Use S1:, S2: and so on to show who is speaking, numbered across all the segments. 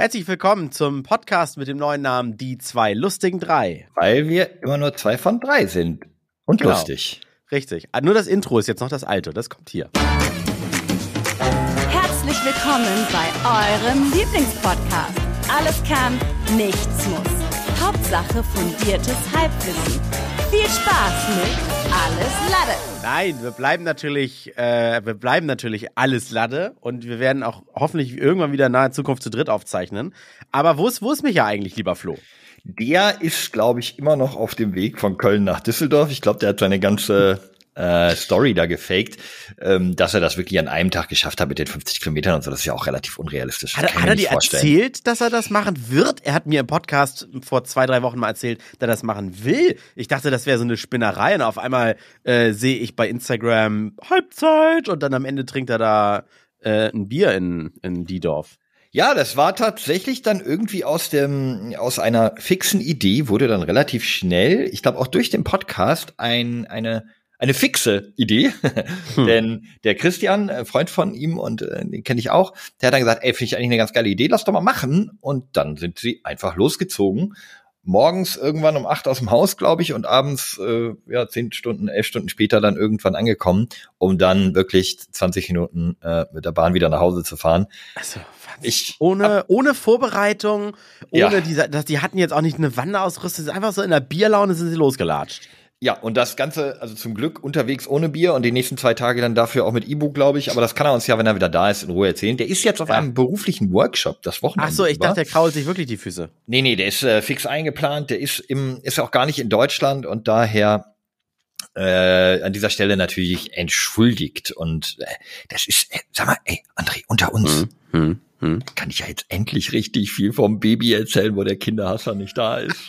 S1: Herzlich willkommen zum Podcast mit dem neuen Namen Die zwei lustigen drei.
S2: Weil wir immer nur zwei von drei sind. Und
S1: Genau.
S2: lustig.
S1: Richtig. Ah, Nur das Intro ist jetzt noch das alte. Das kommt hier.
S3: Herzlich willkommen bei eurem Lieblingspodcast. Alles kann, nichts muss. Hauptsache fundiertes Halbwissen. Spaß mit Alles Lade.
S1: Nein, wir bleiben natürlich, äh, wir bleiben natürlich alles Lade und wir werden auch hoffentlich irgendwann wieder in naher Zukunft zu dritt aufzeichnen. Aber wo ist, wo ist Micha eigentlich, lieber Flo?
S2: Der ist, glaube ich, immer noch auf dem Weg von Köln nach Düsseldorf. Ich glaube, der hat seine ganze äh, Story da gefaked, ähm, dass er das wirklich an einem Tag geschafft hat mit den 50 Kilometern und so. Das ist ja auch relativ unrealistisch.
S1: Hat, er- hat er dir
S2: vorstellen.
S1: erzählt, dass er das machen wird? Er hat mir im Podcast vor zwei, drei Wochen mal erzählt, dass er das machen will. Ich dachte, das wäre so eine Spinnerei und auf einmal äh, sehe ich bei Instagram Halbzeit und dann am Ende trinkt er da äh, ein Bier in, in Diedorf.
S2: Ja, das war tatsächlich dann irgendwie aus dem aus einer fixen Idee wurde dann relativ schnell, ich glaube auch durch den Podcast ein eine eine fixe Idee, denn der Christian, äh, Freund von ihm und äh, den kenne ich auch, der hat dann gesagt, ey, finde ich eigentlich eine ganz geile Idee, lass doch mal machen und dann sind sie einfach losgezogen. Morgens irgendwann um acht aus dem Haus, glaube ich, und abends äh, ja zehn Stunden, elf Stunden später dann irgendwann angekommen, um dann wirklich 20 Minuten äh, mit der Bahn wieder nach Hause zu fahren.
S1: Also,
S2: Ich
S1: ohne, ohne Vorbereitung, ohne
S2: Ja.
S1: diese, das, die hatten jetzt auch nicht eine Wanderausrüstung, einfach so in der Bierlaune sind sie losgelatscht.
S2: Ja, und das Ganze, also zum Glück unterwegs ohne Bier und die nächsten zwei Tage dann dafür auch mit E-Book, glaube ich. Aber das kann er uns ja, wenn er wieder da ist, in Ruhe erzählen. Der ist jetzt auf
S1: Ja.
S2: einem beruflichen Workshop das Wochenende.
S1: Ach so, ich
S2: über.
S1: dachte, der krault sich wirklich die Füße.
S2: Nee, nee, der ist äh, fix eingeplant. Der ist im, ist auch gar nicht in Deutschland und daher äh, an dieser Stelle natürlich entschuldigt. Und äh, das ist, äh, sag mal, ey, André, unter uns
S1: Hm, hm.
S2: kann ich ja jetzt endlich richtig viel vom Baby erzählen, wo der Kinderhasser nicht da ist.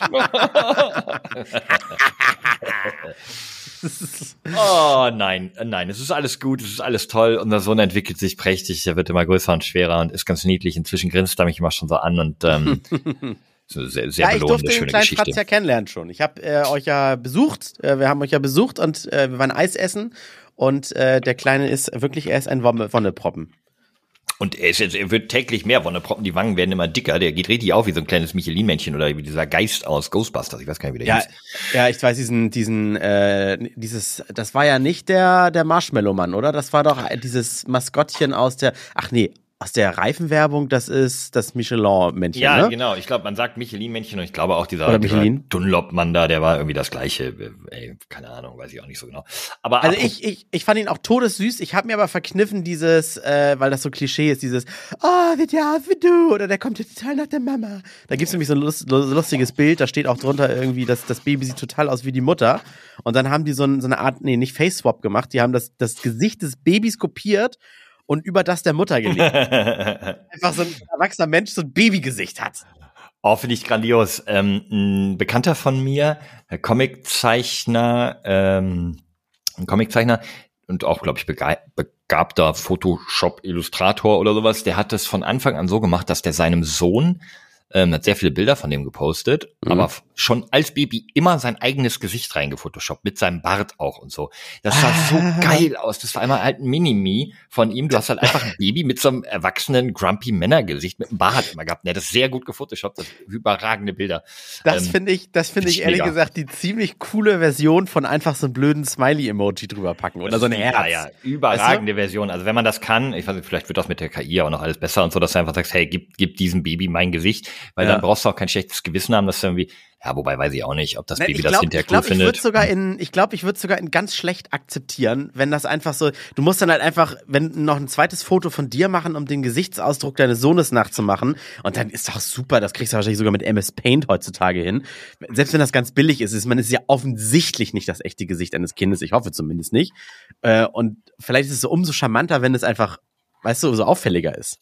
S2: Oh nein, äh, nein, es ist alles gut, es ist alles toll. Unser Sohn entwickelt sich prächtig, er wird immer größer und schwerer und ist ganz niedlich. Inzwischen grinst er mich immer schon so an und ähm, so sehr, sehr
S1: Ja, ich durfte den kleinen
S2: Geschichte.
S1: Fratz ja kennenlernen schon. Ich habe äh, euch ja besucht, äh, wir haben euch ja besucht und äh, wir waren Eis essen und äh, der Kleine ist wirklich, er ist ein Wonne Wonneproppen.
S2: Und er, ist jetzt, er wird täglich mehr Wonneproppen, die Wangen werden immer dicker. Der geht richtig auf wie so ein kleines Michelin-Männchen oder wie dieser Geist aus Ghostbusters. Ich weiß gar nicht, wie der
S1: Ja,
S2: hieß.
S1: ja, ich weiß diesen, diesen, äh, dieses, das war ja nicht der, der Marshmallow-Mann, oder? Das war doch dieses Maskottchen aus der, ach nee, aus der Reifenwerbung, das ist das Michelin-Männchen,
S2: Ja,
S1: ne?
S2: genau. Ich glaube, man sagt Michelin-Männchen und ich glaube auch dieser, dieser
S1: Michelin.
S2: Dunlop-Mann da, der war irgendwie das gleiche. Ey, keine Ahnung, weiß ich auch nicht so genau. Aber
S1: Also ich, ich, ich fand ihn auch todessüß. Ich habe mir aber verkniffen, dieses, äh, weil das so Klischee ist, dieses, oh, wird ja aus wie du, oder der kommt jetzt total nach der Mama. Da gibt's nämlich so ein lust, lustiges Bild, da steht auch drunter irgendwie, dass das Baby sieht total aus wie die Mutter. Und dann haben die so, ein, so eine Art, nee, nicht Face-Swap gemacht, die haben das, das Gesicht des Babys kopiert und über das der Mutter gelegt. Einfach so ein erwachsener Mensch so ein Babygesicht hat.
S2: Oh, finde ich grandios. Ähm, ein Bekannter von mir, Comiczeichner, ähm, ein Comiczeichner und auch, glaube ich, bega begabter Photoshop-Illustrator oder sowas, der hat das von Anfang an so gemacht, dass der seinem Sohn, ähm, hat sehr viele Bilder von dem gepostet,
S1: Mhm.
S2: aber schon als Baby immer sein eigenes Gesicht reingefotoshoppt, mit seinem Bart auch und so. Das sah so
S1: Ah.
S2: geil aus. Das war einmal halt ein Mini-Me von ihm. Du hast halt einfach ein Baby mit so einem erwachsenen, grumpy Männergesicht mit einem Bart immer gehabt. Der hat das sehr gut gefotoshoppt. Das überragende Bilder.
S1: Das
S2: Ähm,
S1: finde ich, das finde
S2: find
S1: ich
S2: ich
S1: ehrlich
S2: mega.
S1: gesagt die ziemlich coole Version von einfach so einem blöden Smiley-Emoji drüber packen oder so ein Herz.
S2: Ja, ja, überragende Version. Also wenn man das kann, ich weiß nicht, vielleicht wird das mit der KI auch noch alles besser und so, dass du einfach sagst, hey, gib, gib diesem Baby mein Gesicht, weil
S1: Ja.
S2: dann brauchst du auch kein schlechtes Gewissen haben, dass du irgendwie, ja, wobei weiß ich auch nicht, ob das
S1: Nein,
S2: Baby
S1: ich
S2: das
S1: glaube,
S2: hinterher
S1: ich, glaub,
S2: cool
S1: ich würde
S2: findet.
S1: sogar in, ich glaube, ich würde sogar in ganz schlecht akzeptieren, wenn das einfach so, du musst dann halt einfach, wenn noch ein zweites Foto von dir machen, um den Gesichtsausdruck deines Sohnes nachzumachen und dann ist doch super, das kriegst du wahrscheinlich sogar mit MS Paint heutzutage hin. Selbst wenn das ganz billig ist, ist man ist ja offensichtlich nicht das echte Gesicht eines Kindes, ich hoffe zumindest nicht. Äh, und vielleicht ist es so umso charmanter, wenn es einfach, weißt du, so auffälliger ist.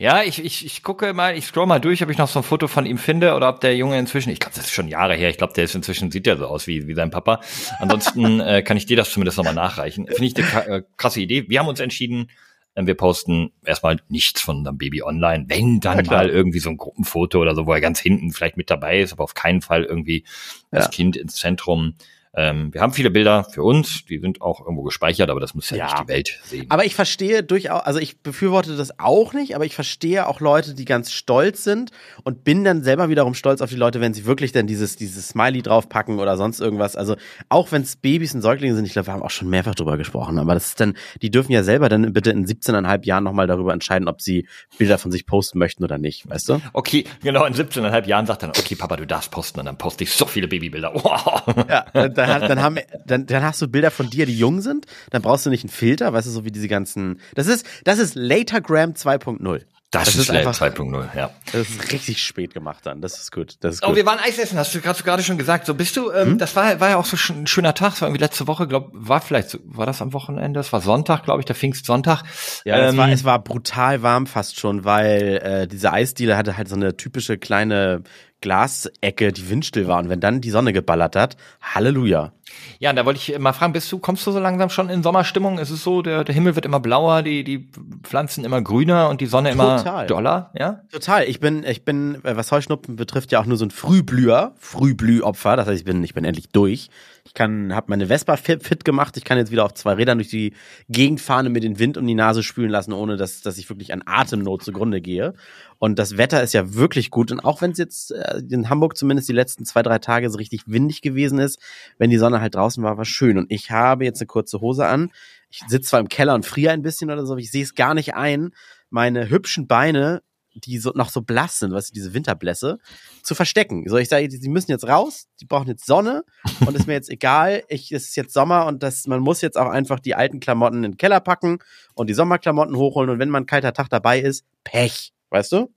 S2: Ja, ich, ich, ich gucke mal, ich scroll mal durch, ob ich noch so ein Foto von ihm finde oder ob der Junge inzwischen, ich glaube, das ist schon Jahre her, ich glaube, der ist inzwischen, sieht ja so aus wie, wie sein Papa. Ansonsten äh, kann ich dir das zumindest nochmal nachreichen. Finde ich eine äh, krasse Idee. Wir haben uns entschieden, äh, wir posten erstmal nichts von unserem Baby online. Wenn dann
S1: Ja,
S2: mal irgendwie so ein Gruppenfoto oder so, wo er ganz hinten vielleicht mit dabei ist, aber auf keinen Fall irgendwie das
S1: Ja.
S2: Kind ins Zentrum. Ähm, wir haben viele Bilder für uns, die sind auch irgendwo gespeichert, aber das muss ja,
S1: Ja.
S2: nicht die Welt sehen.
S1: Aber ich verstehe durchaus, also ich befürworte das auch nicht, aber ich verstehe auch Leute, die ganz stolz sind und bin dann selber wiederum stolz auf die Leute, wenn sie wirklich dann dieses, dieses Smiley draufpacken oder sonst irgendwas. Also auch wenn es Babys und Säuglinge sind, ich glaube, wir haben auch schon mehrfach drüber gesprochen, aber das ist dann, die dürfen ja selber dann bitte in 17,5 Jahren nochmal darüber entscheiden, ob sie Bilder von sich posten möchten oder nicht, weißt du?
S2: Okay, genau, in 17,5 Jahren sagt dann, okay, Papa, du darfst posten und dann poste ich so viele Babybilder. Wow.
S1: Ja, dann, hat- dann, haben, dann, dann hast du Bilder von dir, die jung sind, dann brauchst du nicht einen Filter, weißt du, so wie diese ganzen, das ist, das ist Latergram 2.0.
S2: Das,
S1: Das
S2: ist,
S1: ist einfach-
S2: 2.0, ja.
S1: Das ist richtig spät gemacht dann. Das ist gut. Das ist
S2: Oh,
S1: gut.
S2: wir waren Eis essen, hast du gerade gerade schon gesagt. So bist du, ähm, das war, war ja auch so ein schöner Tag, das war irgendwie letzte Woche, glaub, war vielleicht, so, war das am Wochenende? Das war Sonntag, glaube ich, der Pfingstsonntag.
S1: ja, es,
S2: Ähm,
S1: war, es war brutal warm fast schon, weil äh, diese Eisdiele hatte halt so eine typische kleine Glasecke, die windstill war. Und wenn dann die Sonne geballert hat, Halleluja.
S2: Ja, und da wollte ich mal fragen, bist du, kommst du so langsam schon in Sommerstimmung? Ist es so, der, der Himmel wird immer blauer, die, die Pflanzen immer grüner und die Sonne immer
S1: Total.
S2: doller, ja?
S1: Total. Ich bin, ich bin, äh, was Heuschnupfen betrifft, ja auch nur so ein Frühblüher, Frühblühopfer. Das heißt, ich bin, ich bin endlich durch. Ich kann, habe meine Vespa fit, gemacht. Ich kann jetzt wieder auf zwei Rädern durch die Gegend fahren und mir den Wind um die Nase spülen lassen, ohne dass, dass ich wirklich an Atemnot zugrunde gehe. Und das Wetter ist ja wirklich gut. Und auch wenn es jetzt äh, in Hamburg zumindest die letzten zwei, drei Tage so richtig windig gewesen ist, wenn die Sonne halt draußen war, war schön. Und ich habe jetzt eine kurze Hose an. Ich sitze zwar im Keller und friere ein bisschen oder so, aber ich sehe es gar nicht ein, meine hübschen Beine die so, noch so blass sind, weißt du, diese Winterblässe, zu verstecken. So, ich sage, die müssen jetzt raus, die brauchen jetzt Sonne und ist mir jetzt egal, ich, es ist jetzt Sommer und das, man muss jetzt auch einfach die alten Klamotten in den Keller packen und die Sommerklamotten hochholen und wenn mal ein kalter Tag dabei ist, Pech, weißt du?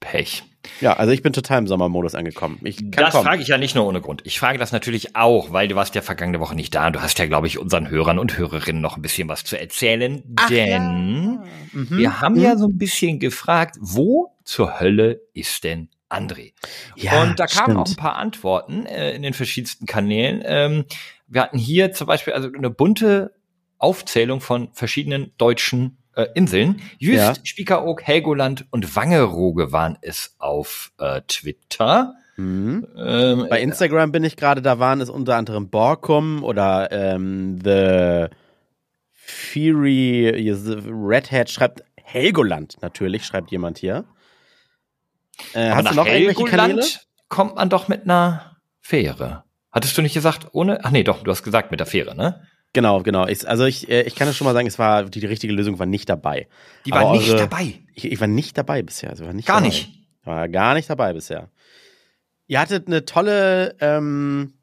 S2: Pech.
S1: Ja, also ich bin total im Sommermodus angekommen. Ich kann
S2: Das
S1: kommen.
S2: frage ich ja nicht nur ohne Grund. Ich frage das natürlich auch, weil du warst ja vergangene Woche nicht da und du hast ja, glaube ich, unseren Hörern und Hörerinnen noch ein bisschen was zu erzählen. denn
S1: Mhm.
S2: wir haben ja so ein bisschen gefragt, wo zur Hölle ist denn André?
S1: Ja,
S2: und da kamen
S1: stimmt.
S2: auch ein paar Antworten äh, in den verschiedensten Kanälen. Ähm, wir hatten hier zum Beispiel also eine bunte Aufzählung von verschiedenen deutschen äh, Inseln. Jüst,
S1: Ja.
S2: Spiekeroog, Helgoland und Wangerooge waren es auf äh, Twitter.
S1: Mhm.
S2: Ähm,
S1: Bei Instagram bin ich gerade, da waren es unter anderem Borkum oder ähm, The Fury, Red Hat schreibt Helgoland natürlich, schreibt jemand hier. Äh, hast du noch irgendwelche Kanäle?
S2: Helgoland kommt man doch mit einer Fähre. Hattest du nicht gesagt, ohne? Ach nee, doch, du hast gesagt mit der Fähre, ne?
S1: Genau, genau. Ich, also ich, äh, ich kann es schon mal sagen, es war die, die richtige Lösung war nicht dabei.
S2: Die war nicht
S1: eure-
S2: dabei.
S1: Ich, ich war nicht dabei bisher. Also war nicht
S2: Gar
S1: dabei.
S2: nicht.
S1: War gar nicht dabei bisher. Ihr hattet eine tolle, ähm,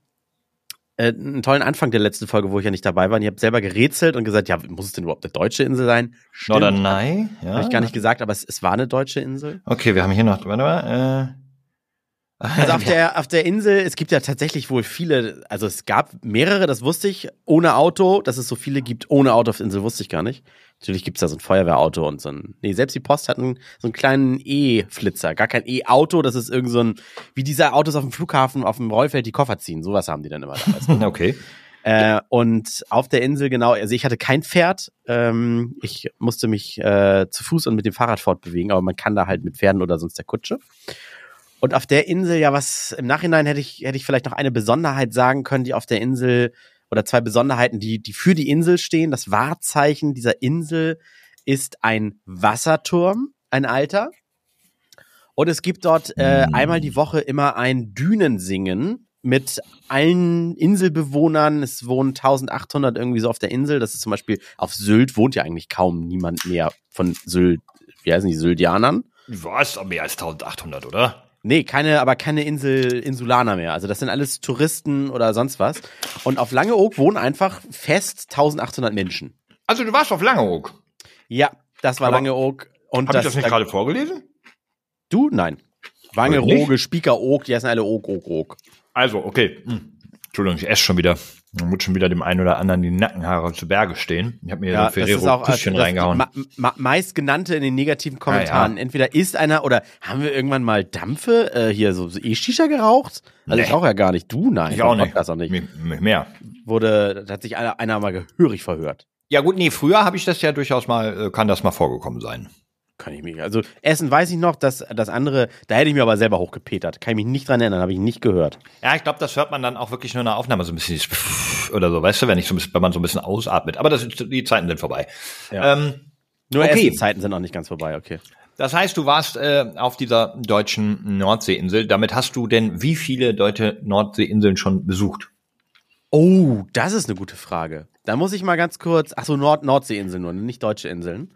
S1: äh, einen tollen Anfang der letzten Folge, wo ich ja nicht dabei war. Und ihr habt selber gerätselt und gesagt, ja, muss es denn überhaupt eine deutsche Insel sein? Stimmt.
S2: Norderney, ja.
S1: Habe ich gar nicht gesagt, aber es, es war eine deutsche Insel.
S2: Okay, wir haben hier noch, warte mal, äh,
S1: Also auf der, auf der Insel, es gibt ja tatsächlich wohl viele, also es gab mehrere, das wusste ich, ohne Auto, dass es so viele gibt ohne Auto auf der Insel, wusste ich gar nicht. Natürlich gibt's da so ein Feuerwehrauto und so ein, nee, selbst die Post hat einen, so einen kleinen E-Flitzer, gar kein E-Auto, das ist irgend so ein, wie diese Autos auf dem Flughafen, auf dem Rollfeld, die Koffer ziehen, sowas haben die dann immer da.
S2: okay.
S1: Äh, und auf der Insel, genau, also ich hatte kein Pferd. Ähm, ich musste mich äh, zu Fuß und mit dem Fahrrad fortbewegen, aber man kann da halt mit Pferden oder sonst der Kutsche. Und auf der Insel, ja, was im Nachhinein hätte ich, hätte ich vielleicht noch eine Besonderheit sagen können, die auf der Insel oder zwei Besonderheiten, die, die für die Insel stehen. Das Wahrzeichen dieser Insel ist ein Wasserturm, ein alter. Und es gibt dort äh, einmal die Woche immer ein Dünensingen mit allen Inselbewohnern. Es wohnen 1800 irgendwie so auf der Insel. Das ist zum Beispiel auf Sylt wohnt ja eigentlich kaum niemand mehr von Sylt. Wie heißen die Syltianern?
S2: Was? Mehr als 1800, oder?
S1: Nee, keine, aber keine Insel, Insulaner mehr. Also das sind alles Touristen oder sonst was. Und auf Langeoog wohnen einfach fest 1800 Menschen.
S2: Also du warst auf Langeoog.
S1: Ja, das war
S2: Aber
S1: Langeoog. Und
S2: Habe ich das nicht gerade vorgelesen?
S1: Du? Nein. Wange? Roge, Spieker, Oog, die heißen alle Oog, Oog, Oog.
S2: Also, okay. Hm. Entschuldigung, ich esse schon wieder. Man muss schon wieder dem einen oder anderen die Nackenhaare zu Berge stehen. Ich habe mir
S1: Ja,
S2: so
S1: das
S2: Ferrero
S1: auch
S2: Küsschen
S1: das
S2: reingehauen.
S1: Ma ma meist genannte in den negativen Kommentaren. Entweder ist einer oder haben wir irgendwann mal Dampfe äh, hier so, so E-Shisha geraucht? Also
S2: Nee.
S1: ich auch ja gar nicht. Du nein.
S2: ich auch nicht.
S1: Podcast auch nicht.
S2: Mir Mehr.
S1: Wurde, hat sich einer, einer mal gehörig verhört.
S2: Ja gut, nee, früher habe ich das ja durchaus mal, äh, kann das mal vorgekommen sein.
S1: Kann ich mich. Also Essen weiß ich noch, dass das andere, da hätte ich mir aber selber hochgepetert. Kann ich mich nicht dran erinnern, habe ich nicht gehört.
S2: Ja, ich glaube, das hört man dann auch wirklich nur in der Aufnahme so ein bisschen oder so, weißt du, wenn ich so ein bisschen, wenn man so ein bisschen ausatmet. Aber das die Zeiten sind vorbei.
S1: Ja.
S2: Ähm,
S1: Nur
S2: Okay.
S1: Essenszeiten sind noch nicht ganz vorbei, okay.
S2: das heißt, du warst äh, auf dieser deutschen Nordseeinsel. Damit hast du denn wie viele deutsche Nordseeinseln schon besucht?
S1: Oh, das ist eine gute Frage. Da muss ich mal ganz kurz, ach so, Nord Nordseeinseln nur, nicht deutsche Inseln.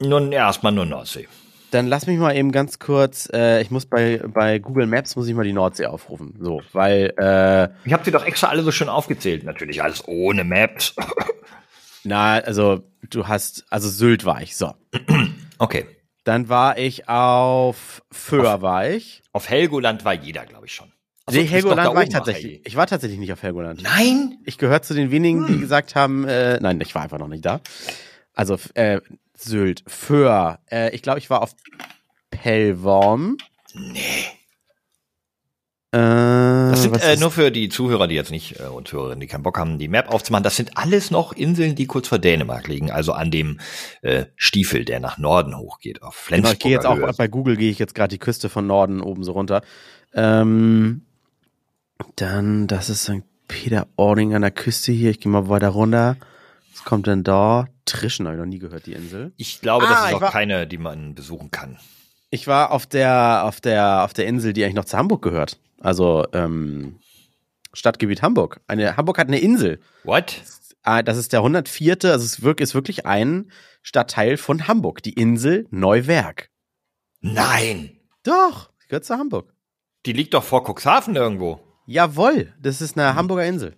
S2: Nun erstmal nur Nordsee.
S1: Dann lass mich mal eben ganz kurz, äh, ich muss bei, bei Google Maps, muss ich mal die Nordsee aufrufen. So, weil, äh,
S2: Ich habe sie doch extra alle so schön aufgezählt. Natürlich alles ohne Maps.
S1: na, also du hast, also Sylt war ich, so.
S2: Okay.
S1: Dann war ich auf Föhr war ich.
S2: Auf Helgoland war jeder, glaube ich, schon. Ach so,
S1: Nee, Helgoland war ich tatsächlich. Ich war tatsächlich nicht auf Helgoland.
S2: Nein?
S1: Ich gehöre zu den wenigen, die gesagt haben, äh, nein, ich war einfach noch nicht da. Also äh, Sylt, Föhr. Äh, ich glaube, ich war auf Pellworm.
S2: Nee.
S1: Äh,
S2: Das sind äh, nur für die Zuhörer, die jetzt nicht äh, und Hörerinnen, die keinen Bock haben, die Map aufzumachen. Das sind alles noch Inseln, die kurz vor Dänemark liegen, also an dem äh, Stiefel, der nach Norden hochgeht, auf
S1: Genau,
S2: Flensburger
S1: ich gehe jetzt auch bei Google gehe ich jetzt gerade die Küste von Norden oben so runter. Ähm, dann, das ist St. Peter-Ording an der Küste hier. Ich gehe mal weiter runter. Was kommt denn da? Trischen habe ich noch nie gehört, die Insel.
S2: Ich glaube,
S1: Ah,
S2: das ist auch
S1: war-
S2: keine, die man besuchen kann.
S1: Ich war auf der, auf der, auf der Insel, die eigentlich noch zu Hamburg gehört. Also, ähm, Stadtgebiet Hamburg. Eine, Hamburg hat eine Insel.
S2: What?
S1: Ah, Das ist der 104. Also es ist wirklich, ist wirklich ein Stadtteil von Hamburg. Die Insel Neuwerk.
S2: Nein!
S1: Doch, gehört zu Hamburg.
S2: Die liegt doch vor Cuxhaven irgendwo.
S1: Jawohl, das ist eine Hamburger Insel.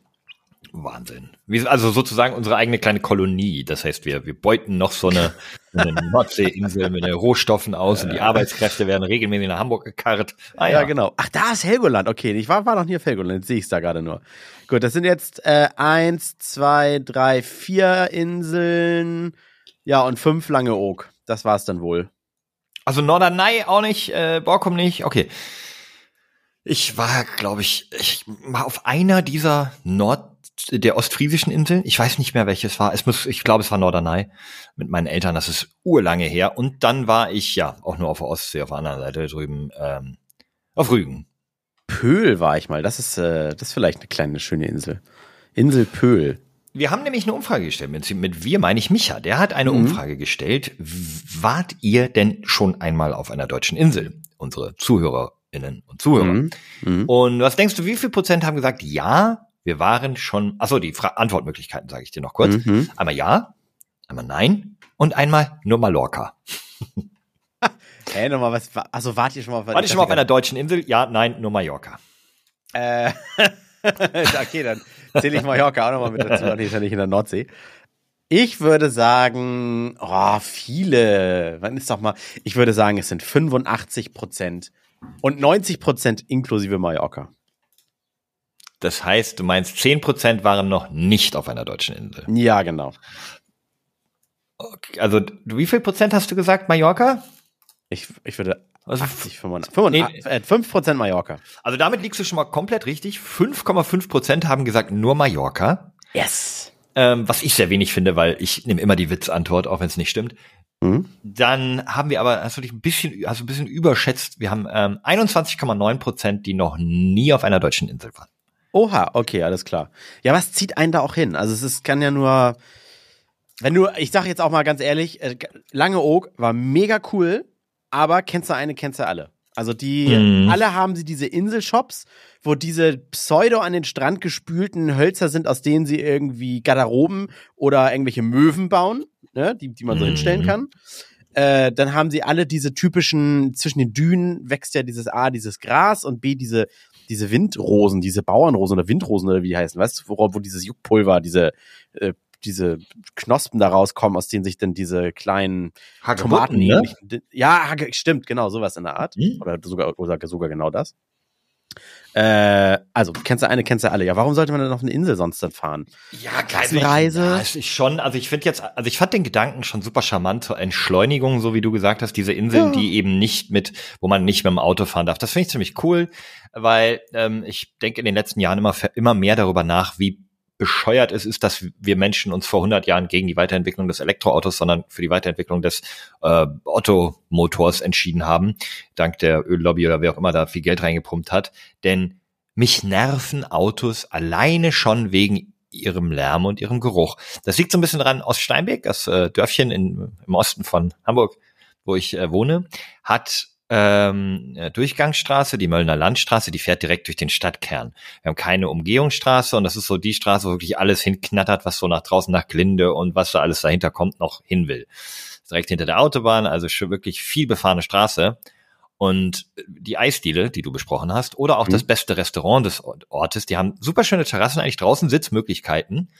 S2: Wahnsinn. Also sozusagen unsere eigene kleine Kolonie. Das heißt, wir, wir beuten noch so eine, eine Nordseeinsel mit den Rohstoffen aus und die Arbeitskräfte werden regelmäßig nach Hamburg gekarrt. Ah,
S1: ja. genau. Ach, da ist Helgoland. Okay, ich war, war noch nie auf Helgoland. Jetzt sehe ich es da gerade nur. Gut, das sind jetzt äh, eins, zwei, drei, vier Inseln. Ja, und fünf Langeoog. Das war's dann wohl.
S2: Also Norderney auch nicht, äh, Borkum nicht. Okay. Ich war, glaube ich, ich war auf einer dieser Nord der ostfriesischen Inseln. Ich weiß nicht mehr, welches war. Es muss, ich glaube, es war Norderney mit meinen Eltern. Das ist urlange her. Und dann war ich ja auch nur auf der Ostsee, auf der anderen Seite drüben ähm, auf Rügen.
S1: Pöhl war ich mal. Das ist, äh, das ist vielleicht eine kleine, schöne Insel. Insel Pöhl.
S2: Wir haben nämlich eine Umfrage gestellt. Mit, mit wir meine ich Micha. Der hat eine
S1: Mhm.
S2: Umfrage gestellt. Wart ihr denn schon einmal auf einer deutschen Insel? Unsere Zuhörerinnen und Zuhörer.
S1: Mhm. Mhm.
S2: Und was denkst du, wie viel Prozent haben gesagt, ja, wir waren schon, achso, die Fra Antwortmöglichkeiten sage ich dir noch kurz.
S1: Mhm.
S2: Einmal ja, einmal nein und einmal nur Mallorca.
S1: Hä, nochmal was? Also wart ihr schon mal auf
S2: War ich schon mal auf einer deutschen Insel? Ja, nein, nur Mallorca.
S1: Äh, okay, dann zähle ich Mallorca auch nochmal mit dazu. Nee, ist ja nicht in der Nordsee. Ich würde sagen, oh, viele. Wann ist doch mal, ich würde sagen, es sind 85 Prozent und 90 Prozent inklusive Mallorca.
S2: Das heißt, du meinst, 10% waren noch nicht auf einer deutschen Insel.
S1: Ja, genau.
S2: Okay, also, wie viel Prozent hast du gesagt, Mallorca?
S1: Ich, ich würde
S2: Also,
S1: 80, 85, 85 äh, 5 Prozent Mallorca.
S2: also damit liegst du schon mal komplett richtig. 5,5 Prozent haben gesagt nur Mallorca.
S1: Yes.
S2: Ähm, was ich sehr wenig finde, weil ich nehme immer die Witzantwort, auch wenn es nicht stimmt.
S1: Mhm.
S2: Dann haben wir aber, hast du dich ein bisschen, hast du ein bisschen überschätzt. Wir haben ähm, 21,9 Prozent, die noch nie auf einer deutschen Insel waren.
S1: Oha, okay, alles klar. Ja, was zieht einen da auch hin? Also es ist, kann ja nur, wenn du, ich sag jetzt auch mal ganz ehrlich, äh, Lange Oak war mega cool, aber kennst du eine, kennst du alle. Also die,
S2: Mhm.
S1: alle haben sie diese Inselshops, wo diese pseudo an den Strand gespülten Hölzer sind, aus denen sie irgendwie Garderoben oder irgendwelche Möwen bauen, ne, die, die man so
S2: Mhm.
S1: hinstellen kann. Äh, dann haben sie alle diese typischen, zwischen den Dünen wächst ja dieses A, dieses Gras und B, diese, diese Windrosen, diese Bauernrosen oder Windrosen oder wie die heißen, weißt du, wo, wo dieses Juckpulver, diese, äh, diese Knospen da rauskommen, aus denen sich dann diese kleinen Tomaten
S2: ne?
S1: Ja, stimmt, genau, sowas in der Art.
S2: Hm?
S1: Oder sogar, oder sogar genau das. Äh, also, kennst du eine, kennst du alle. Ja, warum sollte man denn auf eine Insel sonst dann fahren?
S2: Ja,
S1: Klassenreise.
S2: Ja, es ist schon, also ich finde jetzt, also ich fand den Gedanken schon super charmant zur Entschleunigung, so wie du gesagt hast, diese Inseln,
S1: Ja.
S2: die eben nicht mit, wo man nicht mit dem Auto fahren darf. Das finde ich ziemlich cool, weil ähm, ich denke in den letzten Jahren immer, immer mehr darüber nach, wie bescheuert ist, ist, dass wir Menschen uns vor 100 Jahren gegen die Weiterentwicklung des Elektroautos, sondern für die Weiterentwicklung des äh, Ottomotors entschieden haben, dank der Öllobby oder wer auch immer da viel Geld reingepumpt hat. Denn mich nerven Autos alleine schon wegen ihrem Lärm und ihrem Geruch. Das liegt so ein bisschen dran, Oststeinbeck, das äh, Dörfchen in, im Osten von Hamburg, wo ich äh, wohne, hat ähm, Durchgangsstraße, die Möllner Landstraße, die fährt direkt durch den Stadtkern. Wir haben keine Umgehungsstraße und das ist so die Straße, wo wirklich alles hinknattert, was so nach draußen nach Glinde und was da alles dahinter kommt, noch hin will. Direkt hinter der Autobahn, also schon wirklich viel befahrene Straße. Und die Eisdiele, die du besprochen hast, oder auch mhm. das beste Restaurant des Ortes, die haben super schöne Terrassen, eigentlich draußen Sitzmöglichkeiten.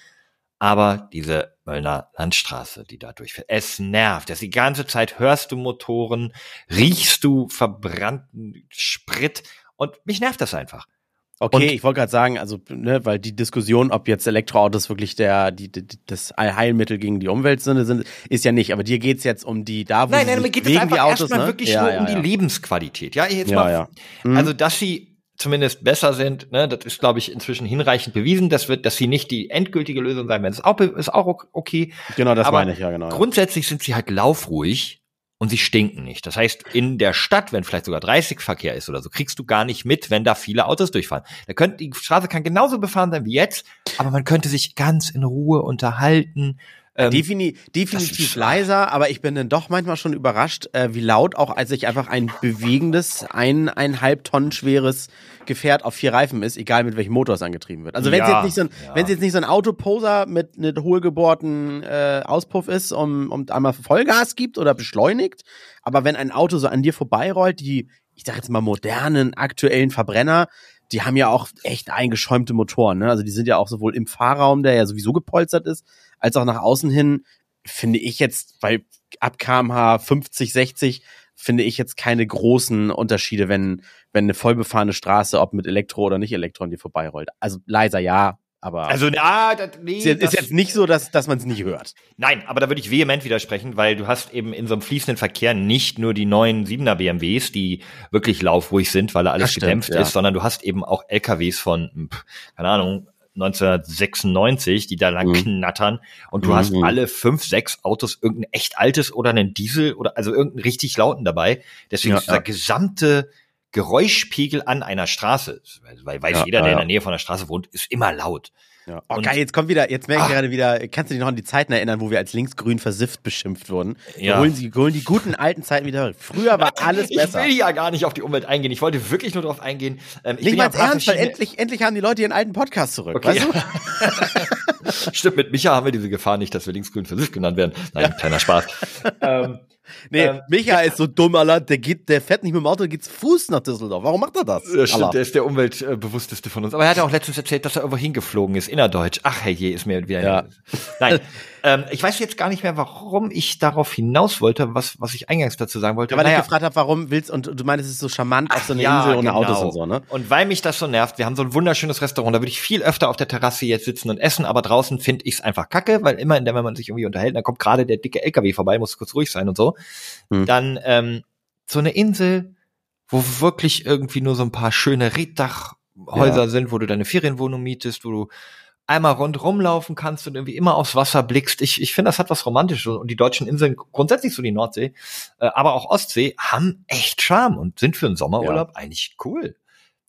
S2: Aber diese Möllner Landstraße, die da durchfährt, es nervt. Das die ganze Zeit hörst du Motoren, riechst du verbrannten Sprit und mich nervt das einfach.
S1: Okay, und ich wollte gerade sagen, also, ne, weil die Diskussion, ob jetzt Elektroautos wirklich der, die, die, das Allheilmittel gegen die Umwelt sind, ist ja nicht. Aber dir geht's jetzt um die, da wo
S2: Nein, nein, mir geht es einfach Autos, ne? wirklich ja, nur ja, um ja. die Lebensqualität. Ja, jetzt mal, ja. Mhm. also, dass sie zumindest besser sind, ne, das ist, glaube ich, inzwischen hinreichend bewiesen. Das wird, dass sie nicht die endgültige Lösung sein werden. Ist auch, ist auch okay.
S1: Genau, das Aber meine ich, ja, genau.
S2: Grundsätzlich sind sie halt laufruhig und sie stinken nicht. Das heißt, in der Stadt, wenn vielleicht sogar 30 Verkehr ist oder so, kriegst du gar nicht mit, wenn da viele Autos durchfahren. Da könnte, die Straße kann genauso befahren sein wie jetzt, aber man könnte sich ganz in Ruhe unterhalten.
S1: Ähm, Defini definitiv leiser, aber ich bin dann doch manchmal schon überrascht, äh, wie laut auch, als ich einfach ein bewegendes, eineinhalb Tonnen schweres Gefährt auf vier Reifen ist, egal mit welchem Motor es angetrieben wird. Also wenn es ja, jetzt nicht so ein, ja. wenn es jetzt nicht so ein Autoposer mit einem hohlgebohrten äh, Auspuff ist, um, um einmal Vollgas gibt oder beschleunigt, aber wenn ein Auto so an dir vorbeirollt, die, ich sag jetzt mal modernen, aktuellen Verbrenner, die haben ja auch echt eingeschäumte Motoren. Ne? Also die sind ja auch sowohl im Fahrraum, der ja sowieso gepolstert ist, als auch nach außen hin, finde ich jetzt bei ab kmh 50, 60, finde ich jetzt keine großen Unterschiede, wenn, wenn eine vollbefahrene Straße, ob mit Elektro oder nicht Elektro an dir vorbeirollt. Also leiser ja, aber
S2: also ah, das, nee,
S1: ist, jetzt, ist jetzt nicht so, dass, dass man es nicht hört.
S2: Nein, aber da würde ich vehement widersprechen, weil du hast eben in so einem fließenden Verkehr nicht nur die neuen 7er BMWs, die wirklich laufruhig sind, weil da alles stimmt, gedämpft ja. ist, sondern du hast eben auch LKWs von, keine Ahnung, 1996, die da lang mhm. knattern und du mhm. hast alle fünf, sechs Autos irgendein echt altes oder einen Diesel oder also irgendeinen richtig lauten dabei. Deswegen ja, ist der ja. gesamte Geräuschpegel an einer Straße, weil weiß ja, jeder, der in der Nähe von der Straße wohnt, ist immer laut.
S1: Ja. Oh, geil, jetzt kommt wieder, jetzt merke ich gerade wieder, kannst du dich noch an die Zeiten erinnern, wo wir als linksgrün versifft beschimpft wurden? Ja. Holen sie, holen die guten alten Zeiten wieder. Früher war alles besser.
S2: Ich will ja gar nicht auf die Umwelt eingehen. Ich wollte wirklich nur darauf eingehen.
S1: Ähm, ich nicht mal ja ernst, weil endlich, endlich haben die Leute ihren alten Podcast zurück. Okay. Weißt
S2: du? Stimmt, mit Micha haben wir diese Gefahr nicht, dass wir linksgrün versifft genannt werden. Nein, ja. kleiner Spaß.
S1: ähm, Nee, ähm, Micha ist so dumm, Alter. Der geht, der fährt nicht mit dem Auto, der geht zu Fuß nach Düsseldorf. Warum macht er das?
S2: Ja, stimmt, Allah. der ist der umweltbewussteste von uns. Aber er hat ja auch letztens erzählt, dass er irgendwo hingeflogen ist, innerdeutsch. Ach, herrje, ist mir wieder. Ja. Nein. ähm, ich weiß jetzt gar nicht mehr, warum ich darauf hinaus wollte, was, was ich eingangs dazu sagen wollte.
S1: Ja, weil naja. ich gefragt habe, warum willst, und du meinst, es ist so charmant auf so einer ja, Insel ohne genau. Autos und so, ne?
S2: Und weil mich das so nervt, wir haben so ein wunderschönes Restaurant, da würde ich viel öfter auf der Terrasse jetzt sitzen und essen, aber draußen finde ich es einfach kacke, weil immer, wenn man sich irgendwie unterhält, dann kommt gerade der dicke LKW vorbei, muss kurz ruhig sein und so. Hm. Dann ähm, so eine Insel, wo wirklich irgendwie nur so ein paar schöne Reddachhäuser ja. sind, wo du deine Ferienwohnung mietest, wo du einmal rundrum laufen kannst und irgendwie immer aufs Wasser blickst. Ich, ich finde, das hat was Romantisches. Und die deutschen Inseln, grundsätzlich so die Nordsee, äh, aber auch Ostsee, haben echt Charme und sind für einen Sommerurlaub ja. eigentlich cool.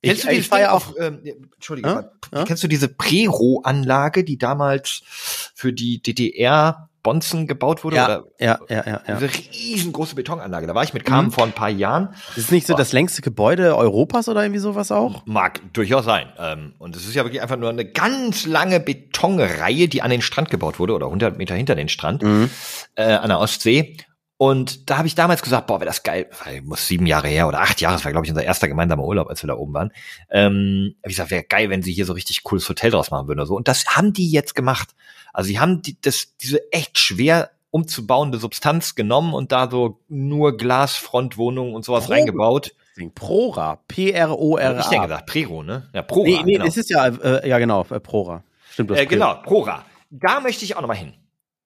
S2: Kennst ich, du ich auch, ähm, Entschuldigung, ja? Ja? kennst du diese Prero-Anlage, die damals für die DDR Bonzen gebaut wurde.
S1: Ja,
S2: oder,
S1: ja, ja, ja, ja.
S2: Diese riesengroße Betonanlage. Da war ich mit Carmen mhm. vor ein paar Jahren.
S1: Das ist nicht so das längste Gebäude Europas oder irgendwie sowas auch?
S2: Mag durchaus sein. Ähm, und es ist ja wirklich einfach nur eine ganz lange Betonreihe, die an den Strand gebaut wurde oder 100 Meter hinter den Strand mhm. äh, an der Ostsee. Und da habe ich damals gesagt, boah, wäre das geil, weil muss sieben Jahre her oder acht Jahre, das war glaube ich unser erster gemeinsamer Urlaub, als wir da oben waren. Ähm, hab ich gesagt, wäre geil, wenn sie hier so richtig cooles Hotel draus machen würden oder so. Und das haben die jetzt gemacht. Also sie haben die, das, diese echt schwer umzubauende Substanz genommen und da so nur Glasfrontwohnungen und sowas Pro reingebaut.
S1: Prora, P-R-O-R-A.
S2: Ich denke gesagt, Prero, ne? Ja, Prora.
S1: Nee, nee, genau. es ist ja, äh, ja genau, äh, Prora.
S2: Stimmt das. Äh, genau, Prora. Da möchte ich auch nochmal hin.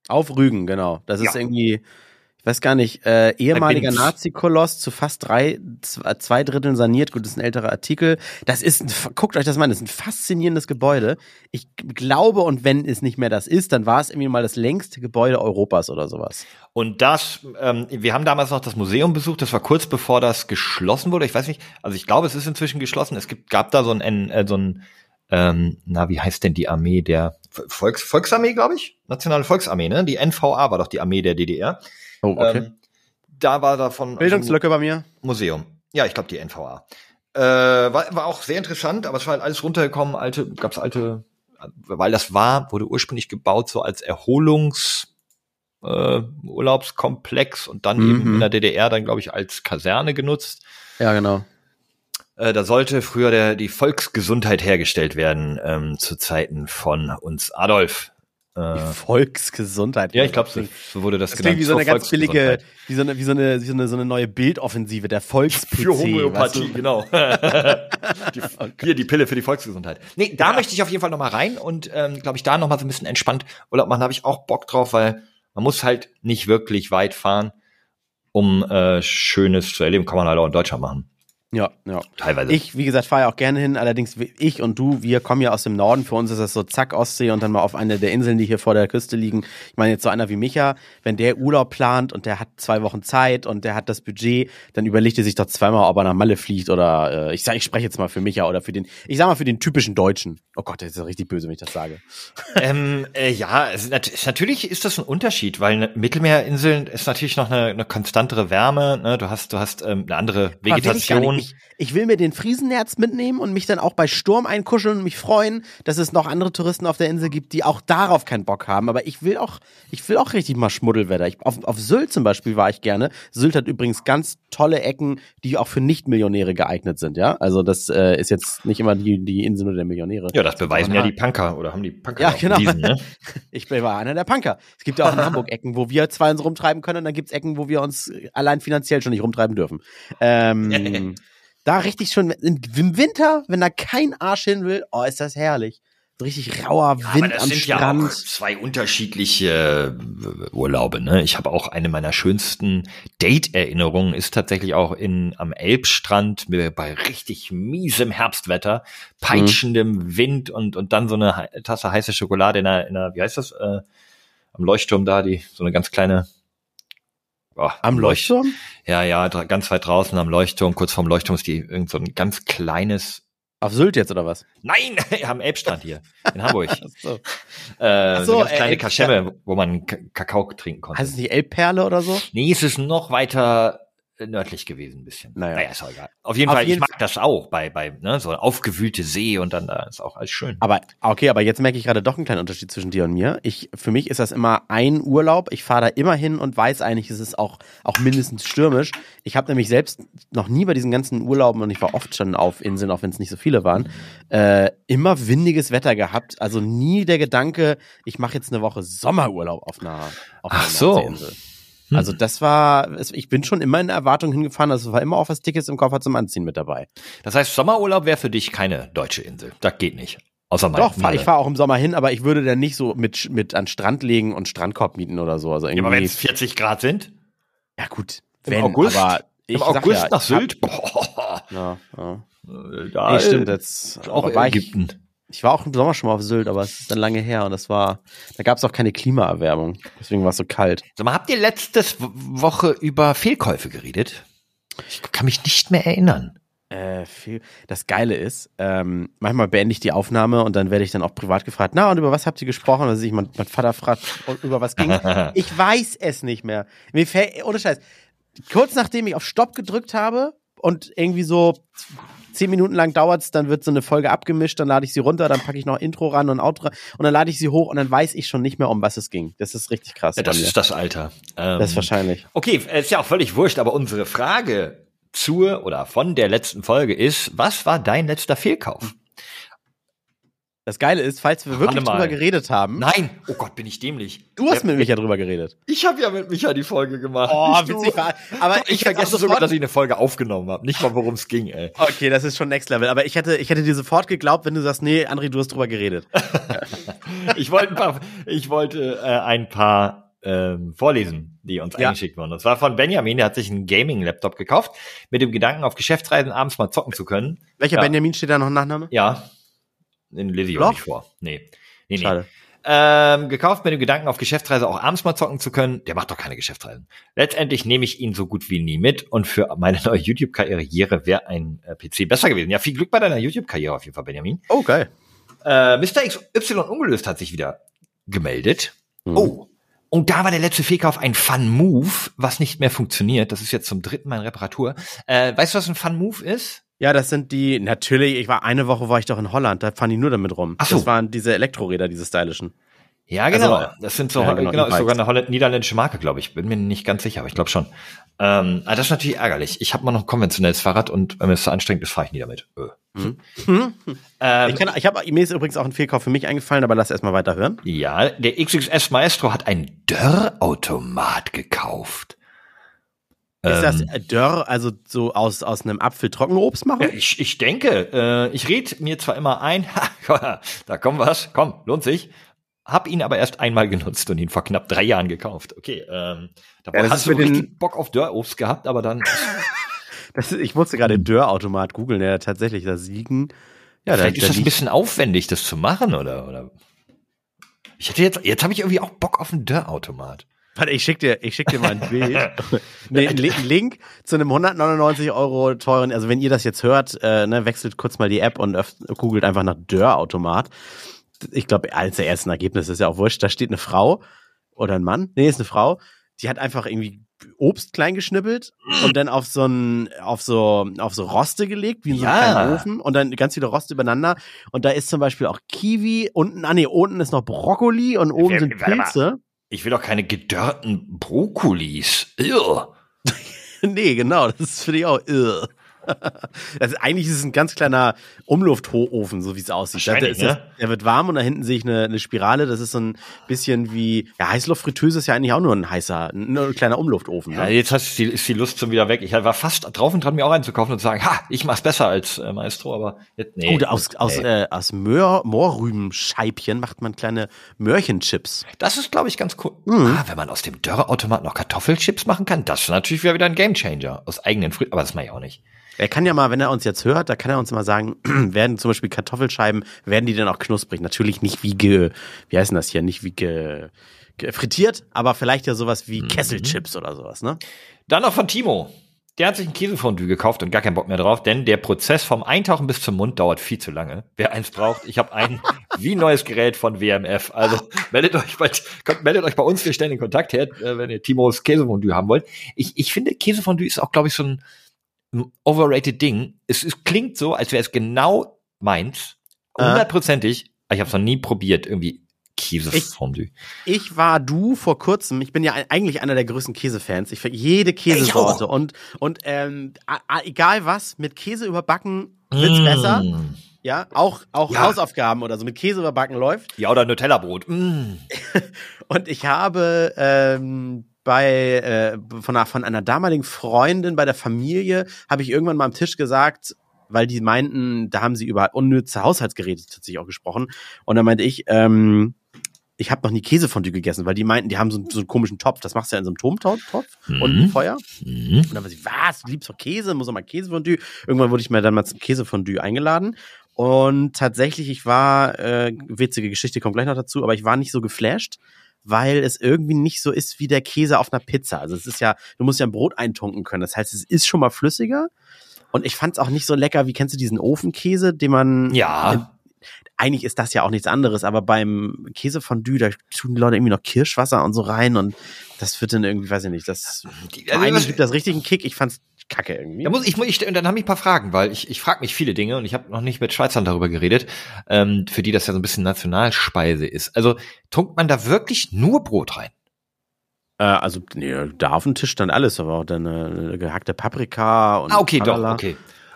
S1: Auf Rügen, genau. Das ist ja. irgendwie, weiß gar nicht, äh, ehemaliger. Nazi-Koloss zu fast drei, zwei, zwei Dritteln saniert. Gut, das ist ein älterer Artikel. Das ist, ein, guckt euch das mal an, das ist ein faszinierendes Gebäude. Ich glaube, und wenn es nicht mehr das ist, dann war es irgendwie mal das längste Gebäude Europas oder sowas.
S2: Und das, ähm, wir haben damals noch das Museum besucht, das war kurz bevor das geschlossen wurde. Ich weiß nicht, also ich glaube, es ist inzwischen geschlossen. Es gibt, gab da so ein, äh, so ein ähm, na, wie heißt denn die Armee der Volks, Volksarmee, glaube ich? Nationale Volksarmee, ne? Die NVA war doch die Armee der DDR.
S1: Oh, okay.
S2: Ähm, da war davon
S1: Bildungslücke bei mir.
S2: Museum. Ja, ich glaube die NVA. Äh, war, war auch sehr interessant, aber es war halt alles runtergekommen, alte, gab's alte, weil das war, wurde ursprünglich gebaut so als Erholungs äh, Urlaubskomplex und dann
S1: Mhm.
S2: eben in der DDR dann, glaube ich, als Kaserne genutzt.
S1: Ja, genau.
S2: Äh, da sollte früher der, die Volksgesundheit hergestellt werden ähm, zu Zeiten von uns Adolf.
S1: Die
S2: Äh,
S1: Volksgesundheit.
S2: ja, ich glaube, so, wurde das,
S1: Das
S2: genannt.
S1: wie so eine ganz billige, wie so eine, wie so eine, wie so eine, so eine neue Bildoffensive, der Volks-PC.
S2: Für Homöopathie,
S1: weißt du?
S2: genau. die, hier die Pille für die Volksgesundheit. Nee, da möchte ich auf jeden Fall noch mal rein und ähm, glaube ich da noch mal so ein bisschen entspannt Urlaub machen, habe ich auch Bock drauf, weil man muss halt nicht wirklich weit fahren, um äh, Schönes zu erleben. Kann man halt auch in Deutschland machen,
S1: Ja, ja.
S2: teilweise.
S1: Ich, wie gesagt, fahre ja auch gerne hin. Allerdings, ich und du, wir kommen ja aus dem Norden. Für uns ist das so zack Ostsee und dann mal auf eine der Inseln, die hier vor der Küste liegen. Ich meine, jetzt so einer wie Micha, wenn der Urlaub plant und der hat zwei Wochen Zeit und der hat das Budget, dann überlegt er sich doch zweimal, ob er nach Malle fliegt oder äh, ich sag, ich spreche jetzt mal für Micha oder für den, ich sag mal für den typischen Deutschen. Oh Gott, das ist ja richtig böse, wenn ich das sage.
S2: ähm, äh, ja, es natürlich ist das ein Unterschied, weil ne, Mittelmeerinseln ist natürlich noch eine, eine konstantere Wärme. Ne? Du hast, du hast ähm, eine andere Vegetation.
S1: Ich, ich will mir den Friesennerz mitnehmen und mich dann auch bei Sturm einkuscheln und mich freuen, dass es noch andere Touristen auf der Insel gibt, die auch darauf keinen Bock haben. Aber ich will auch, ich will auch richtig mal Schmuddelwetter. Ich, auf, auf Sylt zum Beispiel war ich gerne. Sylt hat übrigens ganz tolle Ecken, die auch für Nichtmillionäre geeignet sind. Ja, also das äh, ist jetzt nicht immer die, die Insel nur der Millionäre.
S2: ja, das beweisen
S1: Ja.
S2: die Punker oder haben die Punker
S1: Ja, genau.
S2: bewiesen, ne?
S1: Ich bin- war einer der Punker. Es gibt ja auch in Hamburg Ecken, wo wir zwei uns rumtreiben können und dann gibt's Ecken, wo wir uns allein finanziell schon nicht rumtreiben dürfen. Ähm, da richtig schon im Winter, wenn da kein Arsch hin will, oh, ist das herrlich. Richtig rauer
S2: Ja,
S1: Wind
S2: aber das
S1: am
S2: sind
S1: Strand.
S2: ja auch zwei unterschiedliche äh, Urlaube. Ne? Ich habe auch eine meiner schönsten Date-Erinnerungen ist tatsächlich auch in am Elbstrand mit, bei richtig miesem Herbstwetter, peitschendem Wind und und dann so eine Tasse heiße Schokolade in einer, in einer wie heißt das äh, am Leuchtturm da die so eine ganz kleine oh,
S1: Am
S2: Leucht-
S1: Leuchtturm?
S2: Ja, ja, ganz weit draußen am Leuchtturm, kurz vorm Leuchtturm ist die irgend so ein ganz kleines
S1: Auf Sylt jetzt oder was?
S2: Nein, am Elbstrand hier in Hamburg.
S1: So.
S2: Äh,
S1: so,
S2: so, eine ganz
S1: äh,
S2: kleine Kaschemme, wo man Kakao trinken konnte.
S1: Heißt es nicht Elbperle oder so?
S2: nee, es ist noch weiter nördlich gewesen, ein bisschen.
S1: Naja.
S2: naja ist auch egal. Auf jeden
S1: Auf
S2: Fall,
S1: jeden
S2: ich mag das auch bei, bei ne, so aufgewühlte See und dann da ist auch alles schön.
S1: Aber okay, aber jetzt merke ich gerade doch einen kleinen Unterschied zwischen dir und mir. Ich, für mich ist das immer ein Urlaub. Ich fahre da immer hin und weiß eigentlich, es ist auch, auch mindestens stürmisch. Ich habe nämlich selbst noch nie bei diesen ganzen Urlauben, und ich war oft schon auf Inseln, auch wenn es nicht so viele waren, äh, immer windiges Wetter gehabt. Also nie der Gedanke, ich mache jetzt eine Woche Sommerurlaub auf einer, auf einer
S2: Ach so.
S1: Nordseeinsel.
S2: Hm.
S1: Also das war, ich bin schon immer in Erwartung hingefahren, also es war immer auch was Dickes im Koffer zum Anziehen mit dabei.
S2: Das heißt, Sommerurlaub wäre für dich keine deutsche Insel. Das geht nicht. Außer.
S1: Doch, fahr, ich fahre auch im Sommer hin, aber ich würde dann nicht so mit, mit an Strand legen und Strandkorb mieten oder so. Also
S2: Ja, aber wenn
S1: irgendwie,
S2: es 40 Grad sind,
S1: ja gut,
S2: im
S1: wenn,
S2: August,
S1: aber ich
S2: im August
S1: ja,
S2: nach Sylt, boah,
S1: Ja, ja.
S2: äh, da
S1: Nee, stimmt, jetzt
S2: auch
S1: war
S2: Ägypten.
S1: ich war auch im Sommer schon mal auf Sylt, aber es ist dann lange her und das war, da gab es auch keine Klimaerwärmung. Deswegen war es so kalt.
S2: Sag mal, habt ihr letztes Wo- Woche über Fehlkäufe geredet? Ich kann mich nicht mehr erinnern.
S1: Äh, viel. Das Geile ist, ähm, manchmal beende ich die Aufnahme und dann werde ich dann auch privat gefragt, na und über was habt ihr gesprochen? Also ich, mein, mein Vater fragt, über was ging. ich weiß es nicht mehr. Mir fällt, ohne Scheiß, kurz nachdem ich auf Stopp gedrückt habe und irgendwie so zehn Minuten lang dauert's, dann wird so eine Folge abgemischt, dann lade ich sie runter, dann packe ich noch Intro ran und Outro und dann lade ich sie hoch und dann weiß ich schon nicht mehr, um was es ging. Das ist richtig krass.
S2: Ja, das ist das Alter. Ähm,
S1: das ist wahrscheinlich.
S2: Okay, ist ja auch völlig wurscht, aber unsere Frage zur oder von der letzten Folge ist, was war dein letzter Fehlkauf?
S1: Das Geile ist, falls wir wirklich
S2: Warte mal.
S1: drüber geredet haben,
S2: Nein, oh Gott, bin ich dämlich.
S1: du hast mit Micha drüber geredet.
S2: Ich habe ja mit Micha die Folge gemacht.
S1: Oh, witzig. Aber
S2: Ich,
S1: ich
S2: vergesse sogar,
S1: sofort-
S2: dass ich eine Folge aufgenommen habe. Nicht mal, worum es ging, ey.
S1: Okay, das ist schon Next Level. Aber ich hätte, ich hätte dir sofort geglaubt, wenn du sagst, nee, André, du hast drüber geredet.
S2: Ich wollte ein paar, ich wollte äh, ein paar ähm, vorlesen, die uns
S1: Ja.
S2: eingeschickt wurden. Das war von Benjamin, der hat sich einen Gaming-Laptop gekauft, mit dem Gedanken, auf Geschäftsreisen abends mal zocken zu können.
S1: Welcher
S2: Ja.
S1: Benjamin steht da noch ein Nachname?
S2: Ja. Den lese ich auch nicht vor. Nee. Nee, nee.
S1: Schade.
S2: Ähm, gekauft mit dem Gedanken, auf Geschäftsreise auch abends mal zocken zu können. Der macht doch keine Geschäftsreisen. Letztendlich nehme ich ihn so gut wie nie mit und für meine neue YouTube-Karriere wäre ein äh, PC besser gewesen. Ja, viel Glück bei deiner YouTube-Karriere auf jeden Fall, Benjamin.
S1: Oh, geil.
S2: Äh, Mr. XY ungelöst hat sich wieder gemeldet.
S1: Mhm.
S2: Oh. Und da war der letzte Fehlkauf ein Fun Move, was nicht mehr funktioniert. Das ist jetzt zum dritten Mal in Reparatur. Äh, weißt du, was ein Fun Move ist?
S1: Ja, das sind die, natürlich, ich war eine Woche war ich doch in Holland, da fahren die nur damit rum.
S2: Ach so.
S1: Das waren diese Elektroräder, diese stylischen.
S2: Ja, genau.
S1: Also,
S2: das sind so,
S1: ja,
S2: genau,
S1: genau,
S2: ist sogar eine holländ niederländische Marke, glaube ich. Bin mir nicht ganz sicher, aber ich glaube schon. Ähm, aber das ist natürlich ärgerlich. Ich habe mal noch ein konventionelles Fahrrad und wenn mir es so anstrengend ist, fahre ich nie damit. Äh.
S1: Mhm.
S2: Ähm,
S1: Ich, kann, ich habe mir ist übrigens auch ein Fehlkauf für mich eingefallen, aber lass erstmal weiter hören.
S2: ja, der XXS Maestro hat einen Dörrautomat gekauft.
S1: Ist das
S2: Ähm,
S1: äh, Dörr, also so aus, aus einem Apfel Trockenobst machen?
S2: Ja, ich, ich denke, äh, ich red mir zwar immer ein, da kommt was, komm, lohnt sich. Hab ihn aber erst einmal genutzt und ihn vor knapp drei Jahren gekauft. Okay, ähm, da
S1: Ja,
S2: hast
S1: ist
S2: du richtig Bock auf Dörrobst gehabt, aber dann
S1: Das ist, ich musste gerade Dörrautomat googeln, der tatsächlich da liegen. Ja, da,
S2: vielleicht ist
S1: da
S2: das ein bisschen aufwendig, das zu machen, oder? oder? Ich hätte jetzt, jetzt habe ich irgendwie auch Bock auf einen Dörrautomat.
S1: Warte, ich schick dir, ich schick dir mal ein Bild. nee, ein Li- ein Link zu einem 199 Euro teuren, also wenn ihr das jetzt hört, äh, ne, wechselt kurz mal die App und googelt einfach nach Dörrautomat. Ich glaube, als der ersten Ergebnis ist ja auch wurscht, da steht eine Frau oder ein Mann, nee, ist eine Frau, die hat einfach irgendwie Obst klein geschnippelt und dann auf so ein, auf so, auf so Roste gelegt, wie in so einem
S2: Ja.
S1: kleinen Ofen und dann ganz viele Roste übereinander und da ist zum Beispiel auch Kiwi, unten, ah nee, unten ist noch Brokkoli und oben sind. Pilze.
S2: Ich will doch keine gedörrten Brokkolis. Irr.
S1: Nee, genau, das finde ich auch irr. Also eigentlich ist es ein ganz kleiner Umluftofen, so wie es aussieht. Da, ist
S2: ne?
S1: der wird warm und da hinten sehe ich eine, eine Spirale. Das ist so ein bisschen wie, ja, Heißluftfritteuse ist ja eigentlich auch nur ein heißer, nur ein kleiner Umluftofen.
S2: Ja,
S1: Ne?
S2: jetzt hast, die, ist die Lust schon wieder weg. Ich war fast drauf und dran, mir auch einzukaufen und zu sagen, ha, ich mach's besser als äh, Maestro, aber jetzt, nee.
S1: Gut, aus, aus,
S2: nee.
S1: äh, aus Möhr, Mohrrübenscheibchen macht man kleine Möhrchenchips.
S2: Das ist, glaube ich, ganz cool.
S1: Mhm.
S2: Ah, wenn man aus dem Dörreautomat noch Kartoffelchips machen kann, das ist natürlich wieder wieder ein Gamechanger Aus eigenen Früchten, aber das mache ich auch nicht.
S1: Er kann ja mal, wenn er uns jetzt hört, da kann er uns mal sagen, werden zum Beispiel Kartoffelscheiben, werden die denn auch knusprig? Natürlich nicht wie ge, wie heißt denn das hier, nicht wie ge, ge frittiert, aber vielleicht ja sowas wie Kesselchips oder sowas, ne?
S2: Dann noch von Timo. Der hat sich ein Käsefondue gekauft und gar keinen Bock mehr drauf, denn der Prozess vom Eintauchen bis zum Mund dauert viel zu lange. Wer eins braucht, ich habe ein wie neues Gerät von WMF. Also meldet euch bei, kommt, meldet euch bei uns, wir stellen den Kontakt her, äh, wenn ihr Timos Käsefondue haben wollt. Ich, ich finde, Käsefondue ist auch, glaube ich, so ein overrated Ding. Es, es klingt so, als wäre es genau meins, hundertprozentig. aber Ich habe es noch nie probiert, irgendwie Käsefondue.
S1: Ich war du vor kurzem, ich bin ja eigentlich einer der größten Käsefans. Ich finde jede Käsesorte
S2: Ich
S1: und, und ähm, egal was, mit Käse überbacken wird's besser.
S2: Mm.
S1: Ja, auch, auch
S2: Ja.
S1: Hausaufgaben oder so mit Käse überbacken läuft.
S2: Ja, oder Nutella-Brot. Mm.
S1: Und ich habe ähm, bei äh, von, einer, von einer damaligen Freundin bei der Familie habe ich irgendwann mal am Tisch gesagt, weil die meinten, da haben sie über unnütze Haushaltsgeräte tatsächlich auch gesprochen. Und dann meinte ich, ähm, ich habe noch nie Käsefondue gegessen, weil die meinten, die haben so, so einen komischen Topf. Das machst du ja in so einem Turmtopf
S2: Mhm.
S1: und ein Feuer.
S2: Mm.
S1: Und dann war sie, was, du liebst doch Käse, muss doch mal Käsefondue. Irgendwann wurde ich mir dann mal zum Käsefondue eingeladen. Und tatsächlich, ich war, äh, witzige Geschichte, kommt gleich noch dazu, aber ich war nicht so geflasht, weil es irgendwie nicht so ist wie der Käse auf einer Pizza. Also es ist ja, du musst ja ein Brot eintunken können. Das heißt, es ist schon mal flüssiger. Und ich fand es auch nicht so lecker, wie kennst du diesen Ofenkäse, den man
S2: Ja.
S1: eigentlich ist das ja auch nichts anderes, aber beim Käsefondue, da tun die Leute irgendwie noch Kirschwasser und so rein und das wird dann irgendwie, weiß ich nicht, das
S2: Die-
S1: also gibt das richtigen Kick. Ich fand's kacke irgendwie.
S2: Da muss ich, muss ich, und dann habe ich ein paar Fragen, weil ich, ich frage mich viele Dinge und ich habe noch nicht mit Schweizern darüber geredet, ähm, für die das ja so ein bisschen Nationalspeise ist. Also tunkt man da wirklich nur Brot rein?
S1: Äh, also, nee, da auf dem Tisch stand alles, aber auch dann äh, gehackte Paprika und
S2: Ah, okay, doch,
S1: tralala.
S2: okay.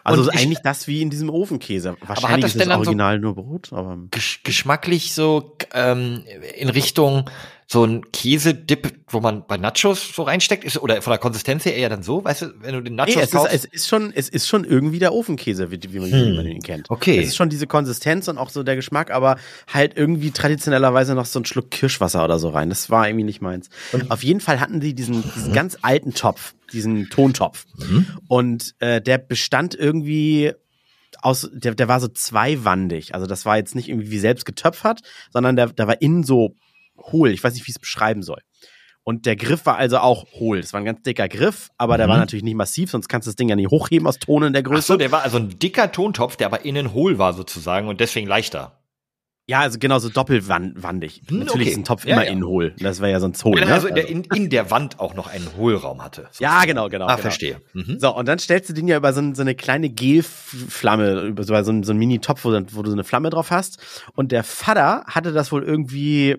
S1: Also
S2: Und ich-
S1: eigentlich das wie in diesem Ofenkäse. Wahrscheinlich
S2: das
S1: ist das
S2: dann so-
S1: Original nur Brot, aber
S2: Gesch geschmacklich so ähm, in Richtung so ein Käsedip, wo man bei Nachos so reinsteckt, ist oder von der Konsistenz her eher dann so, weißt du, wenn du den Nachos
S1: nee, es, ist,
S2: kaufst.
S1: es ist schon, es ist schon irgendwie der Ofenkäse, wie, wie, man, wie man ihn kennt.
S2: Okay.
S1: Es ist schon diese Konsistenz und auch so der Geschmack, aber halt irgendwie traditionellerweise noch so ein Schluck Kirschwasser oder so rein. Das war irgendwie nicht meins. Auf jeden Fall hatten die diesen, diesen ganz alten Topf, diesen Tontopf. Und äh, der bestand irgendwie aus, der, der war so zweiwandig. Also das war jetzt nicht irgendwie wie selbst getöpfert, sondern der, der war innen so hohl. Ich weiß nicht, wie ich es beschreiben soll. Und der Griff war also auch hohl. Es war ein ganz dicker Griff, aber der
S2: Mhm.
S1: war natürlich nicht massiv, sonst kannst du das Ding ja nicht hochheben aus Ton in der
S2: Ach
S1: Größe.
S2: so, der war also ein dicker Tontopf, der aber innen hohl war sozusagen und deswegen leichter.
S1: Ja, also genau so doppelwandig.
S2: Hm,
S1: natürlich
S2: okay.
S1: ist ein Topf
S2: Ja,
S1: immer
S2: ja.
S1: innen hohl. Das wäre ja sonst hohl. Ne?
S2: also der in, in der Wand auch noch einen Hohlraum hatte.
S1: ja, genau, genau.
S2: Ah,
S1: genau.
S2: verstehe. Mhm.
S1: So, und dann stellst du den ja über so, so eine kleine Gelflamme, über so, so, ein, so einen Mini-Topf, wo, wo du so eine Flamme drauf hast. Und der Vater hatte das wohl irgendwie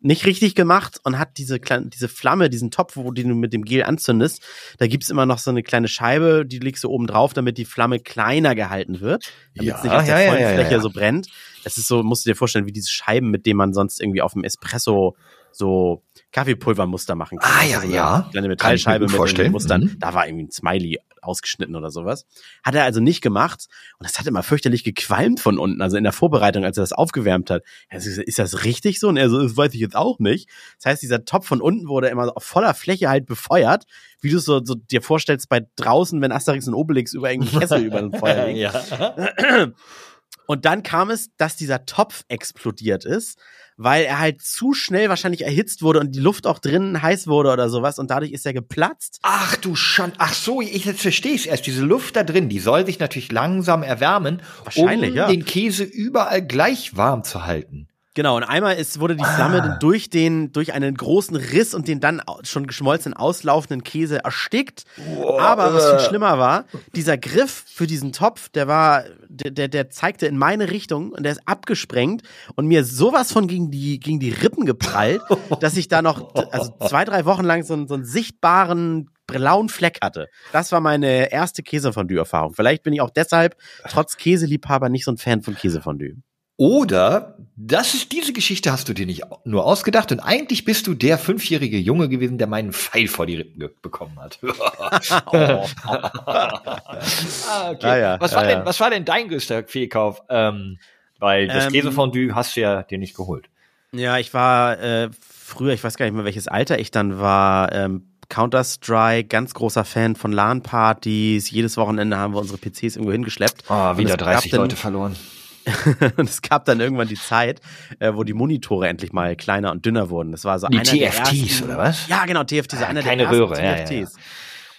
S1: nicht richtig gemacht und hat diese kleine, diese Flamme, diesen Topf, wo die du mit dem Gel anzündest, da gibt's immer noch so eine kleine Scheibe, die legst du oben drauf, damit die Flamme kleiner gehalten wird, damit es
S2: Ja,
S1: nicht auf der
S2: ja,
S1: vollen
S2: ja,
S1: Fläche so brennt. Das ist so, musst du dir vorstellen, wie diese Scheiben, mit denen man sonst irgendwie auf dem Espresso so Kaffeepulvermuster machen kann.
S2: Ah,
S1: Also
S2: ja,
S1: so eine
S2: ja. Mir
S1: Metallscheibe mit
S2: vorstellen.
S1: Mustern.
S2: Mhm.
S1: Da war irgendwie ein Smiley ausgeschnitten oder sowas. Hat er also nicht gemacht. Und das hat immer fürchterlich gequalmt von unten. Also in der Vorbereitung, als er das aufgewärmt hat. Er hat gesagt, ist das richtig so? Und er so, das weiß ich jetzt auch nicht. Das heißt, dieser Topf von unten wurde immer auf voller Fläche halt befeuert. Wie du es so, so dir vorstellst bei draußen, wenn Asterix und Obelix über irgendeinen Kessel über ein Feuer legen.
S2: ja.
S1: Und dann kam es, dass dieser Topf explodiert ist, weil er halt zu schnell wahrscheinlich erhitzt wurde und die Luft auch drinnen heiß wurde oder sowas und dadurch ist er geplatzt.
S2: Ach du Schand. Ach so, ich jetzt verstehe es erst. Diese Luft da drin, die soll sich natürlich langsam erwärmen,
S1: Wahrscheinlich,
S2: um
S1: ja.
S2: den Käse überall gleich warm zu halten.
S1: Genau, und einmal ist, wurde die Flamme dann durch den, durch einen großen Riss und den dann schon geschmolzenen auslaufenden Käse erstickt. Aber was viel schlimmer war, dieser Griff für diesen Topf, der war, der, der, der zeigte in meine Richtung und der ist abgesprengt und mir sowas von gegen die, gegen die Rippen geprallt, dass ich da noch, also zwei, drei Wochen lang so, einen- so einen sichtbaren blauen Fleck hatte. Das war meine erste Käsefondue-Erfahrung. Vielleicht bin ich auch deshalb, trotz Käseliebhaber, nicht so ein Fan von Käsefondue.
S2: Oder das ist diese Geschichte hast du dir nicht nur ausgedacht und eigentlich bist du der fünfjährige Junge gewesen, der meinen Pfeil vor die Rippen bekommen hat. ah, okay.
S1: Ah, ja,
S2: was
S1: ja,
S2: war denn,
S1: ja.
S2: was war denn dein größter Fehlkauf? Ähm, weil das
S1: Ähm,
S2: Käsefondue hast du ja dir nicht geholt.
S1: Ja, ich war äh, früher, ich weiß gar nicht mehr, welches Alter ich dann war, ähm, Counter-Strike, ganz großer Fan von LAN-Partys. Jedes Wochenende haben wir unsere PCs irgendwo hingeschleppt.
S2: Ah,
S1: Und
S2: wieder
S1: es gab
S2: 30
S1: dann-
S2: Leute verloren.
S1: und es gab dann irgendwann die Zeit, äh, wo die Monitore endlich mal kleiner und dünner wurden. Das war so
S2: Die
S1: einer der
S2: TFTs,
S1: ersten,
S2: oder was?
S1: Ja, genau, TFTs,
S2: Ah,
S1: einer
S2: keine
S1: der ersten
S2: Röhre, ja, ja,
S1: TFTs.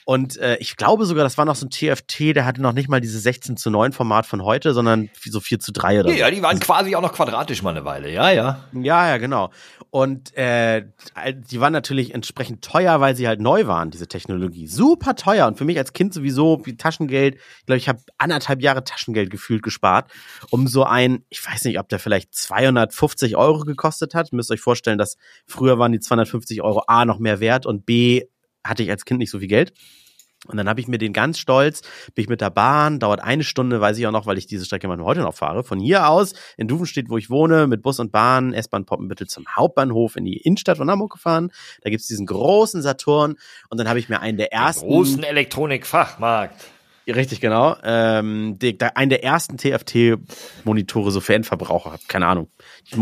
S1: Und äh, ich glaube sogar, das war noch so ein TFT, der hatte noch nicht mal dieses 16 zu 9 Format von heute, sondern so 4 zu 3 oder so.
S2: Ja, die waren quasi auch noch quadratisch mal eine Weile. Ja, ja.
S1: Ja, ja, genau. Und äh, die waren natürlich entsprechend teuer, weil sie halt neu waren, diese Technologie. Super teuer. Und für mich als Kind sowieso wie Taschengeld, ich glaube, ich habe anderthalb Jahre Taschengeld gefühlt gespart, um so ein, ich weiß nicht, ob der vielleicht 250 Euro gekostet hat. Ihr müsst euch vorstellen, dass früher waren die 250 Euro A noch mehr wert und B hatte ich als Kind nicht so viel Geld. Und dann habe ich mir den ganz stolz, bin ich mit der Bahn, dauert eine Stunde, weiß ich auch noch, weil ich diese Strecke manchmal heute noch fahre. Von hier aus in Duvenstedt, wo ich wohne, mit Bus und Bahn, S-Bahn Poppenbüttel zum Hauptbahnhof in die Innenstadt von Hamburg gefahren. Da gibt's diesen großen Saturn und dann habe ich mir einen der ersten.
S2: Großen Elektronikfachmarkt.
S1: Richtig, genau. Ähm, die, da, einen der ersten TFT-Monitore so für Endverbraucher, keine Ahnung. Ich,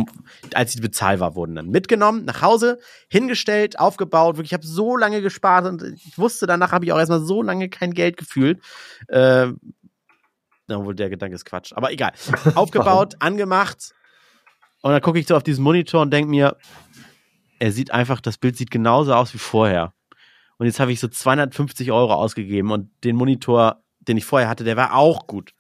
S1: als sie bezahlbar wurden, dann mitgenommen, nach Hause, hingestellt, aufgebaut. Wirklich, ich habe so lange gespart und ich wusste, danach habe ich auch erstmal so lange kein Geld gefühlt. Ähm, na, wohl der Gedanke ist Quatsch. Aber egal. Aufgebaut, angemacht. Und dann gucke ich so auf diesen Monitor und denke mir, er sieht einfach, das Bild sieht genauso aus wie vorher. Und jetzt habe ich so 250 Euro ausgegeben und den Monitor, den ich vorher hatte, der war auch gut.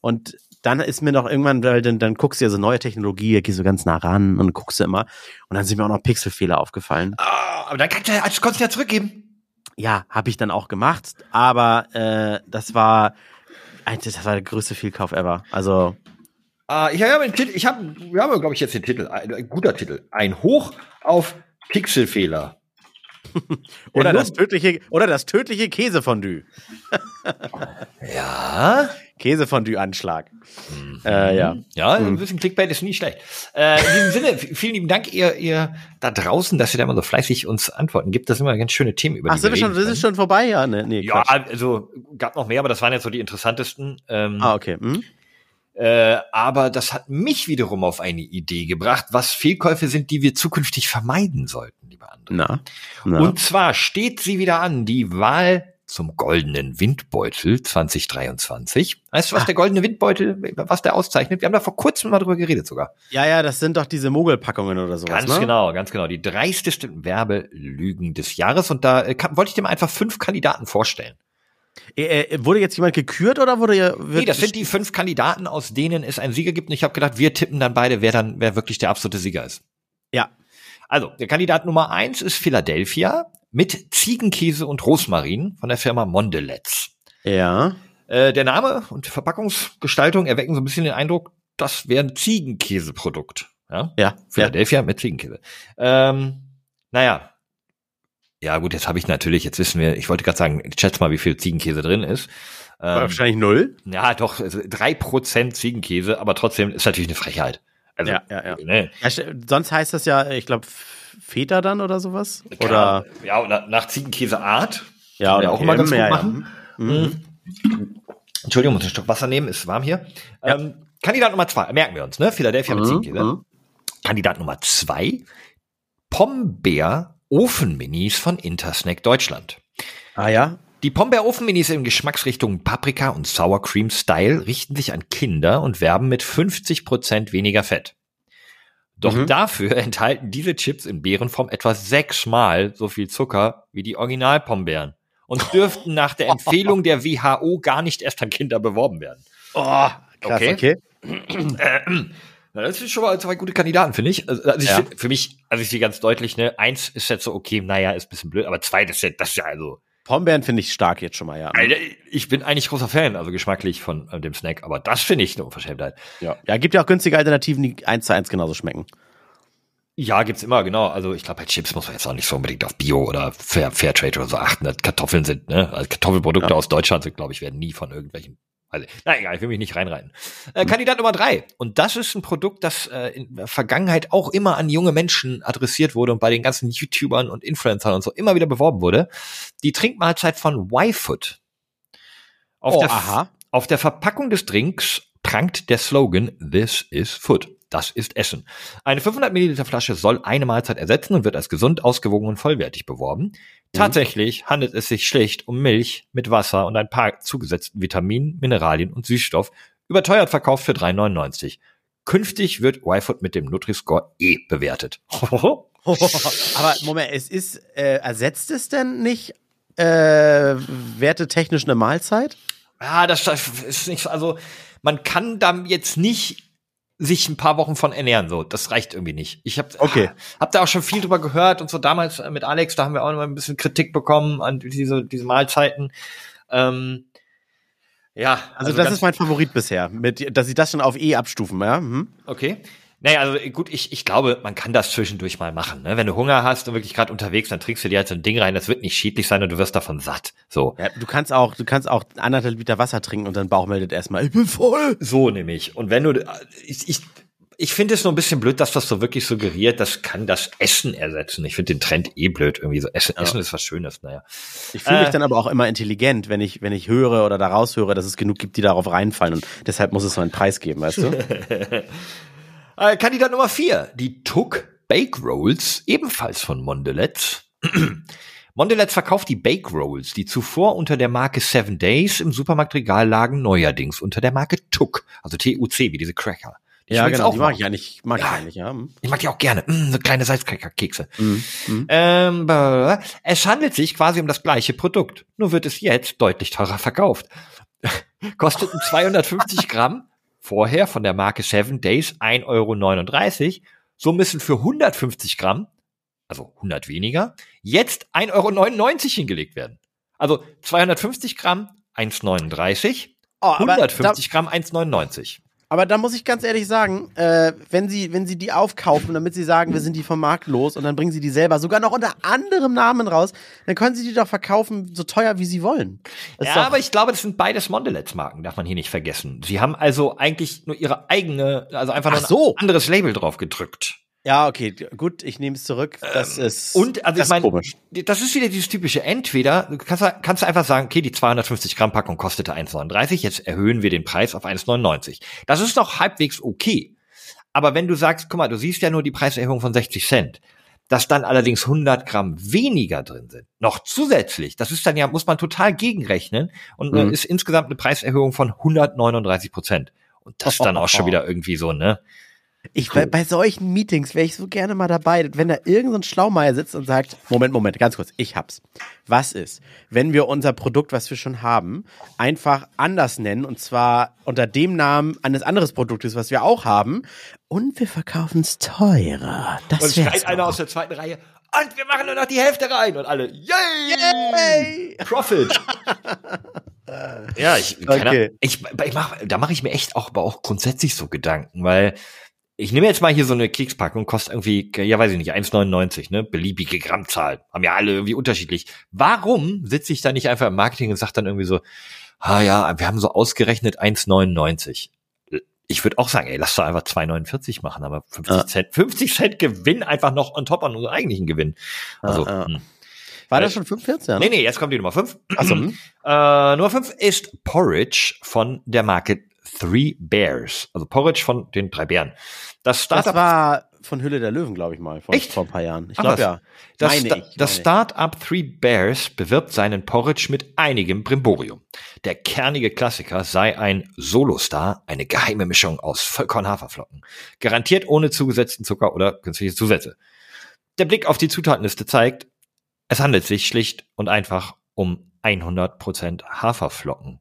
S1: Und dann ist mir noch irgendwann, weil dann, dann guckst du ja so neue Technologie, gehst du ganz nah ran und guckst du immer. Und dann sind mir auch noch Pixelfehler aufgefallen.
S2: Ah, aber dann kannst du ja, also konntest du ja zurückgeben.
S1: Ja, habe ich dann auch gemacht, aber äh, das war, das war der größte Fehlkauf ever. Also,
S2: Ah, ich habe einen Titel, ich habe, wir haben, glaube ich, jetzt den Titel, ein, ein guter Titel. Ein Hoch auf Pixelfehler.
S1: Oder das tödliche, oder das tödliche Käsefondue.
S2: Ja.
S1: Käsefondue-Anschlag. Äh, ja.
S2: Ja, ein bisschen Clickbait ist nie schlecht. Äh, in diesem Sinne, vielen lieben Dank, ihr, ihr da draußen, dass ihr da immer so fleißig uns Antworten gibt. Das sind immer ganz schöne Themen, über
S1: Ach,
S2: die
S1: sind wir schon, das ist schon vorbei? Ja, ne, nee,
S2: Ja, also gab noch mehr, aber das waren jetzt so die interessantesten. Ähm,
S1: Ah, okay. Hm?
S2: Äh, aber das hat mich wiederum auf eine Idee gebracht, was Fehlkäufe sind, die wir zukünftig vermeiden sollten, liebe andere.
S1: Na, na.
S2: Und zwar steht sie wieder an, die Wahl zum goldenen Windbeutel 2023. Weißt du, was
S1: Ah.
S2: der goldene Windbeutel, was der auszeichnet? Wir haben da vor kurzem mal drüber geredet sogar.
S1: ja, ja, das sind doch diese Mogelpackungen oder sowas,
S2: Ganz
S1: ne?
S2: genau, ganz genau. Die dreistesten Werbelügen des Jahres. Und da äh, kann, wollte ich dir mal einfach fünf Kandidaten vorstellen.
S1: Äh, äh, wurde jetzt jemand gekürt oder wurde ja.
S2: Nee, das sind die fünf Kandidaten, aus denen es einen Sieger gibt. Und ich habe gedacht, wir tippen dann beide, wer dann, wer wirklich der absolute Sieger ist.
S1: Ja.
S2: Also, der Kandidat Nummer eins ist Philadelphia mit Ziegenkäse und Rosmarin von der Firma Mondelez.
S1: Ja.
S2: Äh, der Name und Verpackungsgestaltung erwecken so ein bisschen den Eindruck, das wäre ein Ziegenkäseprodukt. Ja?
S1: Ja.
S2: Philadelphia mit Ziegenkäse. Ähm, naja. Ja, gut, jetzt habe ich natürlich, jetzt wissen wir, ich wollte gerade sagen, ich schätze mal, wie viel Ziegenkäse drin ist.
S1: ja.
S2: Ähm,
S1: Wahrscheinlich null.
S2: ja, doch, also drei Prozent Ziegenkäse, aber trotzdem ist natürlich eine Frechheit. Also,
S1: Ja, ja, ja.
S2: Ne,
S1: Ja, st- sonst heißt das ja, ich glaube, Feta dann oder sowas? Oder.
S2: ja, oder nach Ziegenkäseart.
S1: Ja,
S2: Kann
S1: oder
S2: ja auch immer ganz gut
S1: ja, ja.
S2: machen.
S1: Mhm.
S2: Entschuldigung, muss einen Stock Wasser nehmen, ist warm hier.
S1: Ja.
S2: Ähm, Kandidat Nummer zwei, merken wir uns, ne? Philadelphia mit
S1: Mhm,
S2: Ziegenkäse.
S1: mhm.
S2: Kandidat Nummer zwei, Pombeer Ofenminis von Intersnack Deutschland.
S1: Ah ja.
S2: Die Pombeer Ofenminis in Geschmacksrichtungen Paprika und Sour Cream Style richten sich an Kinder und werben mit 50% weniger Fett. Doch
S1: Mhm.
S2: dafür enthalten diese Chips in Beerenform etwa sechsmal so viel Zucker wie die Original-Pombeeren und dürften nach der Empfehlung der WHO gar nicht erst an Kinder beworben werden.
S1: Oh, krass,
S2: Okay.
S1: okay.
S2: Na, das sind schon mal zwei gute Kandidaten, finde ich. Also, also ich
S1: Ja.
S2: find, für mich, also ich sehe ganz deutlich, ne, eins ist jetzt so, okay, naja, ist ein bisschen blöd, aber zwei, das ist ja, das ist ja also,
S1: Pombeeren finde ich stark jetzt schon mal, ja.
S2: Alter, ich bin eigentlich großer Fan, also geschmacklich von äh, dem Snack, aber das finde ich eine Unverschämtheit.
S1: Ja. ja, gibt ja auch günstige Alternativen, die eins zu eins genauso schmecken.
S2: Ja, gibt's immer, genau. Also ich glaube, bei Chips muss man jetzt auch nicht so unbedingt auf Bio oder Fair, Fairtrade oder so achten. dass Kartoffeln sind, ne? Also Kartoffelprodukte
S1: Ja.
S2: aus Deutschland sind, glaube ich, werden nie von irgendwelchen. Also, na egal, ich will mich nicht reinreiten. Äh, Kandidat Nummer drei. Und das ist ein Produkt, das äh, in der Vergangenheit auch immer an junge Menschen adressiert wurde und bei den ganzen YouTubern und Influencern und so immer wieder beworben wurde. Die Trinkmahlzeit von Y-Food. Auf,
S1: Oh,
S2: der,
S1: aha.
S2: auf der Verpackung des Drinks prangt der Slogan This is Food. Das ist Essen. Eine 500 Milliliter Flasche soll eine Mahlzeit ersetzen und wird als gesund, ausgewogen und vollwertig beworben. Tatsächlich handelt es sich schlicht um Milch mit Wasser und ein paar zugesetzten Vitaminen, Mineralien und Süßstoff, überteuert verkauft für 3,99. Künftig wird Y-Food mit dem Nutri-Score E bewertet.
S1: Aber Moment, es ist, äh, ersetzt es denn nicht äh, wertetechnisch eine Mahlzeit?
S2: Ja, das ist nicht so, also man kann da jetzt nicht sich ein paar Wochen von ernähren, so. Das reicht irgendwie nicht. Ich habe
S1: Okay.
S2: hab da auch schon viel drüber gehört und so damals äh, mit Alex, da haben wir auch noch mal ein bisschen Kritik bekommen an diese, diese Mahlzeiten. Ähm, ja,
S1: Also, das
S2: ganz-
S1: ist mein Favorit bisher, mit, dass sie das schon auf E abstufen, ja? Mhm.
S2: Okay. Naja, also gut, ich, ich glaube, man kann das zwischendurch mal machen. Ne? Wenn du Hunger hast und wirklich gerade unterwegs, dann trinkst du dir halt so ein Ding rein, das wird nicht schädlich sein und du wirst davon satt. So.
S1: Ja, du kannst auch, du kannst auch anderthalb Liter Wasser trinken und dein Bauch meldet erstmal, ich bin voll.
S2: So nämlich. Und wenn du, ich, ich, ich finde es nur ein bisschen blöd, dass das so wirklich suggeriert, das kann das Essen ersetzen. Ich finde den Trend eh blöd irgendwie so. Essen, Essen ist was Schönes, naja.
S1: Ich fühle mich
S2: Äh.
S1: dann aber auch immer intelligent, wenn ich, wenn ich höre oder daraus höre, dass es genug gibt, die darauf reinfallen und deshalb muss es so einen Preis geben, weißt du?
S2: Äh, Kandidat Nummer vier, die Tuck Bake Rolls, ebenfalls von Mondelez. Mondelez verkauft die Bake Rolls, die zuvor unter der Marke Seven Days im Supermarktregal lagen, neuerdings unter der Marke Tuck, also T-U-C, wie diese Cracker. Die
S1: ja, genau, die mag ich eigentlich, mag ich
S2: Ja.
S1: eigentlich, ja.
S2: Ich mag die auch gerne. Mm, so kleine Salzcracker-Kekse.
S1: Mhm. Mhm.
S2: Ähm, es handelt sich quasi um das gleiche Produkt, nur wird es jetzt deutlich teurer verkauft. Kosteten 250 Gramm, vorher von der Marke Seven Days 1,39 Euro. So müssen für 150 Gramm, also 100 weniger, jetzt 1,99 Euro hingelegt werden. Also 250 Gramm 1,39,
S1: Oh, aber
S2: 150 Gramm 1,99.
S1: Aber da muss ich ganz ehrlich sagen, äh, wenn sie, wenn sie die aufkaufen, damit sie sagen, wir sind die vom Markt los und dann bringen sie die selber sogar noch unter anderem Namen raus, dann können sie die doch verkaufen, so teuer wie sie wollen. Das
S2: Ja, aber ich glaube, das sind beides Mondelez-Marken, darf man hier nicht vergessen. Sie haben also eigentlich nur ihre eigene, also einfach nur
S1: Ach so.
S2: ein anderes Label drauf gedrückt.
S1: Ja, okay, gut, ich nehme es zurück. Das ist
S2: Ähm, Und also
S1: das
S2: ich meine,
S1: ist
S2: das ist wieder dieses typische Entweder du kannst, kannst du einfach sagen, okay, die 250 Gramm Packung kostete 1,39, jetzt erhöhen wir den Preis auf 1,99. Das ist noch halbwegs okay. Aber wenn du sagst, guck mal, du siehst ja nur die Preiserhöhung von 60 Cent, dass dann allerdings 100 Gramm weniger drin sind, noch zusätzlich, das ist dann ja, muss man total gegenrechnen und äh,
S1: Mhm.
S2: ist insgesamt eine Preiserhöhung von 139 Prozent. Und das ist dann auch schon wieder irgendwie so, ne?
S1: Ich, bei, bei solchen Meetings wäre ich so gerne mal dabei, wenn da irgendein so ein Schlaumeier sitzt und sagt, Moment, Moment, ganz kurz, ich hab's. Was ist, wenn wir unser Produkt, was wir schon haben, einfach anders nennen und zwar unter dem Namen eines anderes Produktes, was wir auch haben und wir verkaufen es teurer.
S2: Und
S1: Das wäre
S2: schreit einer aus der zweiten Reihe, und wir machen nur noch die Hälfte rein und alle, yay!
S1: Yay!
S2: Profit. ja, ich, keine
S1: Okay.
S2: Ahnung. ich, ich mach, da mache ich mir echt auch, aber auch grundsätzlich so Gedanken, weil ich nehme jetzt mal hier so eine Kekspackung, kostet irgendwie, ja weiß ich nicht, 1,99, ne? Beliebige Grammzahl. Haben ja alle irgendwie unterschiedlich. Warum sitze ich da nicht einfach im Marketing und sage dann irgendwie so, ah ja, wir haben so ausgerechnet 1,99. Ich würde auch sagen, ey, lass doch einfach 2,49 machen, aber 50
S1: Ja.
S2: Cent, 50 Cent Gewinn einfach noch on top an unseren eigentlichen Gewinn. Also,
S1: ja.
S2: hm.
S1: War das schon 45?
S2: nee, nee, jetzt kommt die Nummer 5.
S1: Achso, hm?
S2: Äh, Nummer 5 ist Porridge von der Marke Three Bears. Also Porridge von den drei Bären. Das
S1: das
S2: Startup,
S1: war von Hülle der Löwen, glaube ich mal, vor,
S2: Echt?
S1: vor ein paar Jahren. Ich glaube ja.
S2: das, Sta-
S1: ich,
S2: das. Startup Three Bears bewirbt seinen Porridge mit einigem Brimborium. Der kernige Klassiker sei ein Solostar, eine geheime Mischung aus Vollkorn-Haferflocken. Garantiert ohne zugesetzten Zucker oder künstliche Zusätze. Der Blick auf die Zutatenliste zeigt, es handelt sich schlicht und einfach um 100% Haferflocken.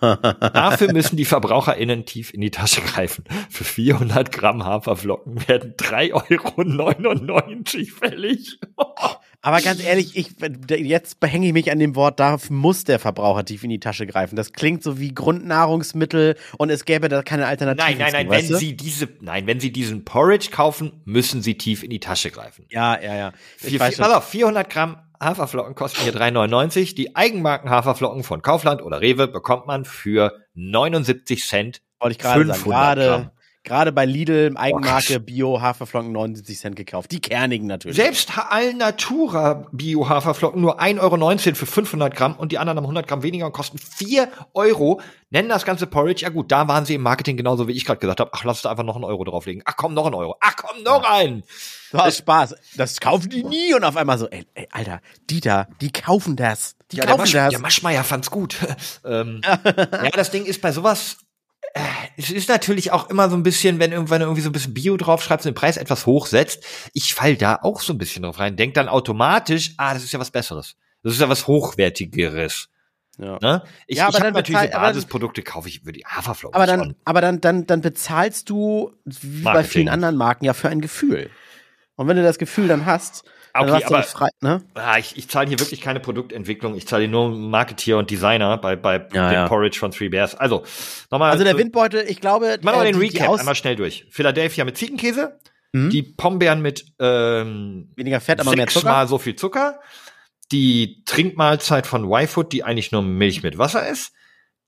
S2: Dafür müssen die VerbraucherInnen tief in die Tasche greifen. Für 400 Gramm Haferflocken werden 3,99 Euro fällig.
S1: Aber ganz ehrlich, ich, jetzt behänge ich mich an dem Wort, da muss der Verbraucher tief in die Tasche greifen. Das klingt so wie Grundnahrungsmittel und es gäbe da keine Alternative.
S2: Nein, nein, nein, wenn
S1: du?
S2: Sie diese, nein, wenn Sie diesen Porridge kaufen, müssen Sie tief in die Tasche greifen.
S1: Ja, ja, ja.
S2: Vier, vier, pass auf, 400 Gramm Haferflocken kosten hier 3,99. Die Eigenmarken Haferflocken von Kaufland oder Rewe bekommt man für 79 Cent.
S1: Wollte ich gerade sagen.
S2: 500 Gramm.
S1: Gerade, gerade bei Lidl, Eigenmarke,
S2: krass.
S1: Bio, Haferflocken 79 Cent gekauft. Die kernigen natürlich.
S2: Selbst Alnatura Bio-Haferflocken nur 1,19 Euro für 500 Gramm und die anderen haben 100 Gramm weniger und kosten 4 Euro. Nennen das ganze Porridge. Ja gut, da waren sie im Marketing genauso wie ich gerade gesagt habe. Ach, lass da einfach noch einen Euro drauflegen. Ach komm, noch einen Euro. Ach komm, noch einen.
S1: Du hast Spaß. Das kaufen die nie und auf einmal so, ey, ey Alter, Dieter, die kaufen das. Die
S2: Ja, der,
S1: kaufen
S2: Masch,
S1: das.
S2: der Maschmeier fand's gut. ähm, ja, das Ding ist bei sowas, es ist natürlich auch immer so ein bisschen, wenn irgendwann irgendwie so ein bisschen Bio draufschreibst und den Preis etwas hochsetzt. Ich fall da auch so ein bisschen drauf rein. Denk dann automatisch, ah, das ist ja was Besseres. Das ist ja was Hochwertigeres.
S1: ja.
S2: Ne? Ich,
S1: Ja, aber
S2: ich habe
S1: dann
S2: natürlich so
S1: bezahl- dann-
S2: Basisprodukte, kaufe ich über die Haferflocken.
S1: Aber dann,
S2: schon.
S1: aber dann, dann, dann bezahlst du, wie bei
S2: Marketing.
S1: vielen anderen Marken, ja für ein Gefühl. Und wenn du das Gefühl dann hast,
S2: Okay, aber-
S1: frei, ne?
S2: Ah, ich, ich zahle hier wirklich keine Produktentwicklung. Ich zahle hier nur Marketeer und Designer bei, bei
S1: Ja,
S2: dem
S1: ja.
S2: Porridge von Three Bears. Also, nochmal.
S1: Also der Windbeutel, ich glaube,
S2: Machen wir den Recap einmal schnell durch. Philadelphia mit Ziegenkäse,
S1: Mhm.
S2: die Pombeeren mit ähm,
S1: weniger Fett, aber mehr Zucker.
S2: sechsmal so viel Zucker, die Trinkmahlzeit von Y-Food, die eigentlich nur Milch mit Wasser ist,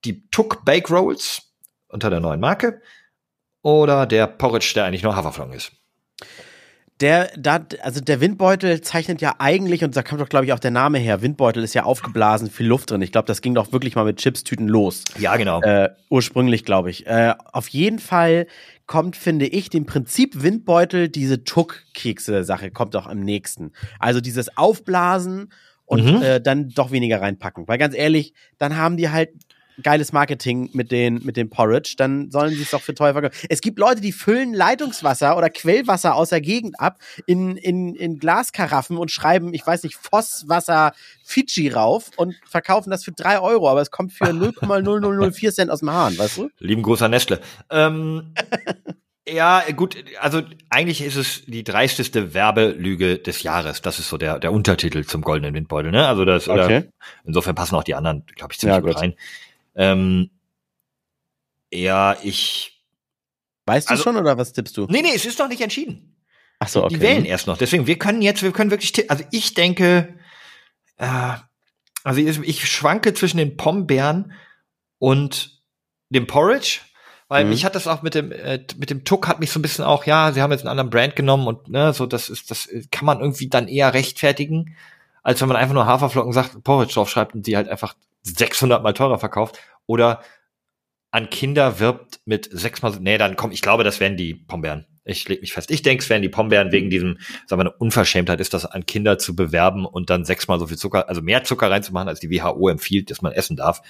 S2: die Tuck Bake Rolls unter der neuen Marke oder der Porridge, der eigentlich nur Haferflocken ist.
S1: Der, da, also der Windbeutel zeichnet ja eigentlich, und da kommt doch, glaube ich, auch der Name her, Windbeutel ist ja aufgeblasen, viel Luft drin. Ich glaube, das ging doch wirklich mal mit Chipstüten los.
S2: Ja, genau.
S1: Äh, ursprünglich, glaube ich. Äh, auf jeden Fall kommt, finde ich, dem Prinzip Windbeutel diese Tuck-Kekse-Sache kommt doch am nächsten. Also dieses Aufblasen und
S2: Mhm.
S1: äh, dann doch weniger reinpacken. Weil ganz ehrlich, dann haben die halt geiles Marketing mit den mit dem Porridge, dann sollen sie es doch für teuer verkaufen. Es gibt Leute, die füllen Leitungswasser oder Quellwasser aus der Gegend ab in, in, in Glaskaraffen und schreiben, ich weiß nicht, Fosswasser Fidschi rauf und verkaufen das für drei Euro, aber es kommt für 0,0004 Cent aus dem Hahn, weißt du?
S2: Lieben Gruß an Nestle. Ähm, ja, gut, also eigentlich ist es die dreisteste Werbelüge des Jahres. Das ist so der, der Untertitel zum goldenen Windbeutel, ne? Also das, oder,
S1: Okay.
S2: insofern passen auch die anderen, glaube ich, ziemlich
S1: Ja,
S2: gut
S1: gut.
S2: Ähm, ja, ich,
S1: Weißt du
S2: Also-
S1: schon oder was tippst du?
S2: Nee, nee, es ist noch nicht entschieden.
S1: Ach so, okay.
S2: Die wählen erst noch. Deswegen, wir können jetzt, wir können wirklich, ti- also ich denke, äh, also ich, ich schwanke zwischen den Pombeeren und dem Porridge, weil
S1: Mhm.
S2: mich hat das auch mit dem, äh, mit dem Tuck hat mich so ein bisschen auch, ja, sie haben jetzt einen anderen Brand genommen und, ne, so, das ist, das kann man irgendwie dann eher rechtfertigen, als wenn man einfach nur Haferflocken sagt, Porridge draufschreibt und die halt einfach 600 mal teurer verkauft oder an Kinder wirbt mit sechsmal, so- nee, dann komm, ich glaube, das wären die Pombeeren. Ich leg mich fest. Ich denke, es wären die Pombeeren wegen diesem, sagen wir, eine Unverschämtheit ist, das an Kinder zu bewerben und dann sechsmal so viel Zucker, also mehr Zucker reinzumachen, als die WHO empfiehlt, dass man essen darf.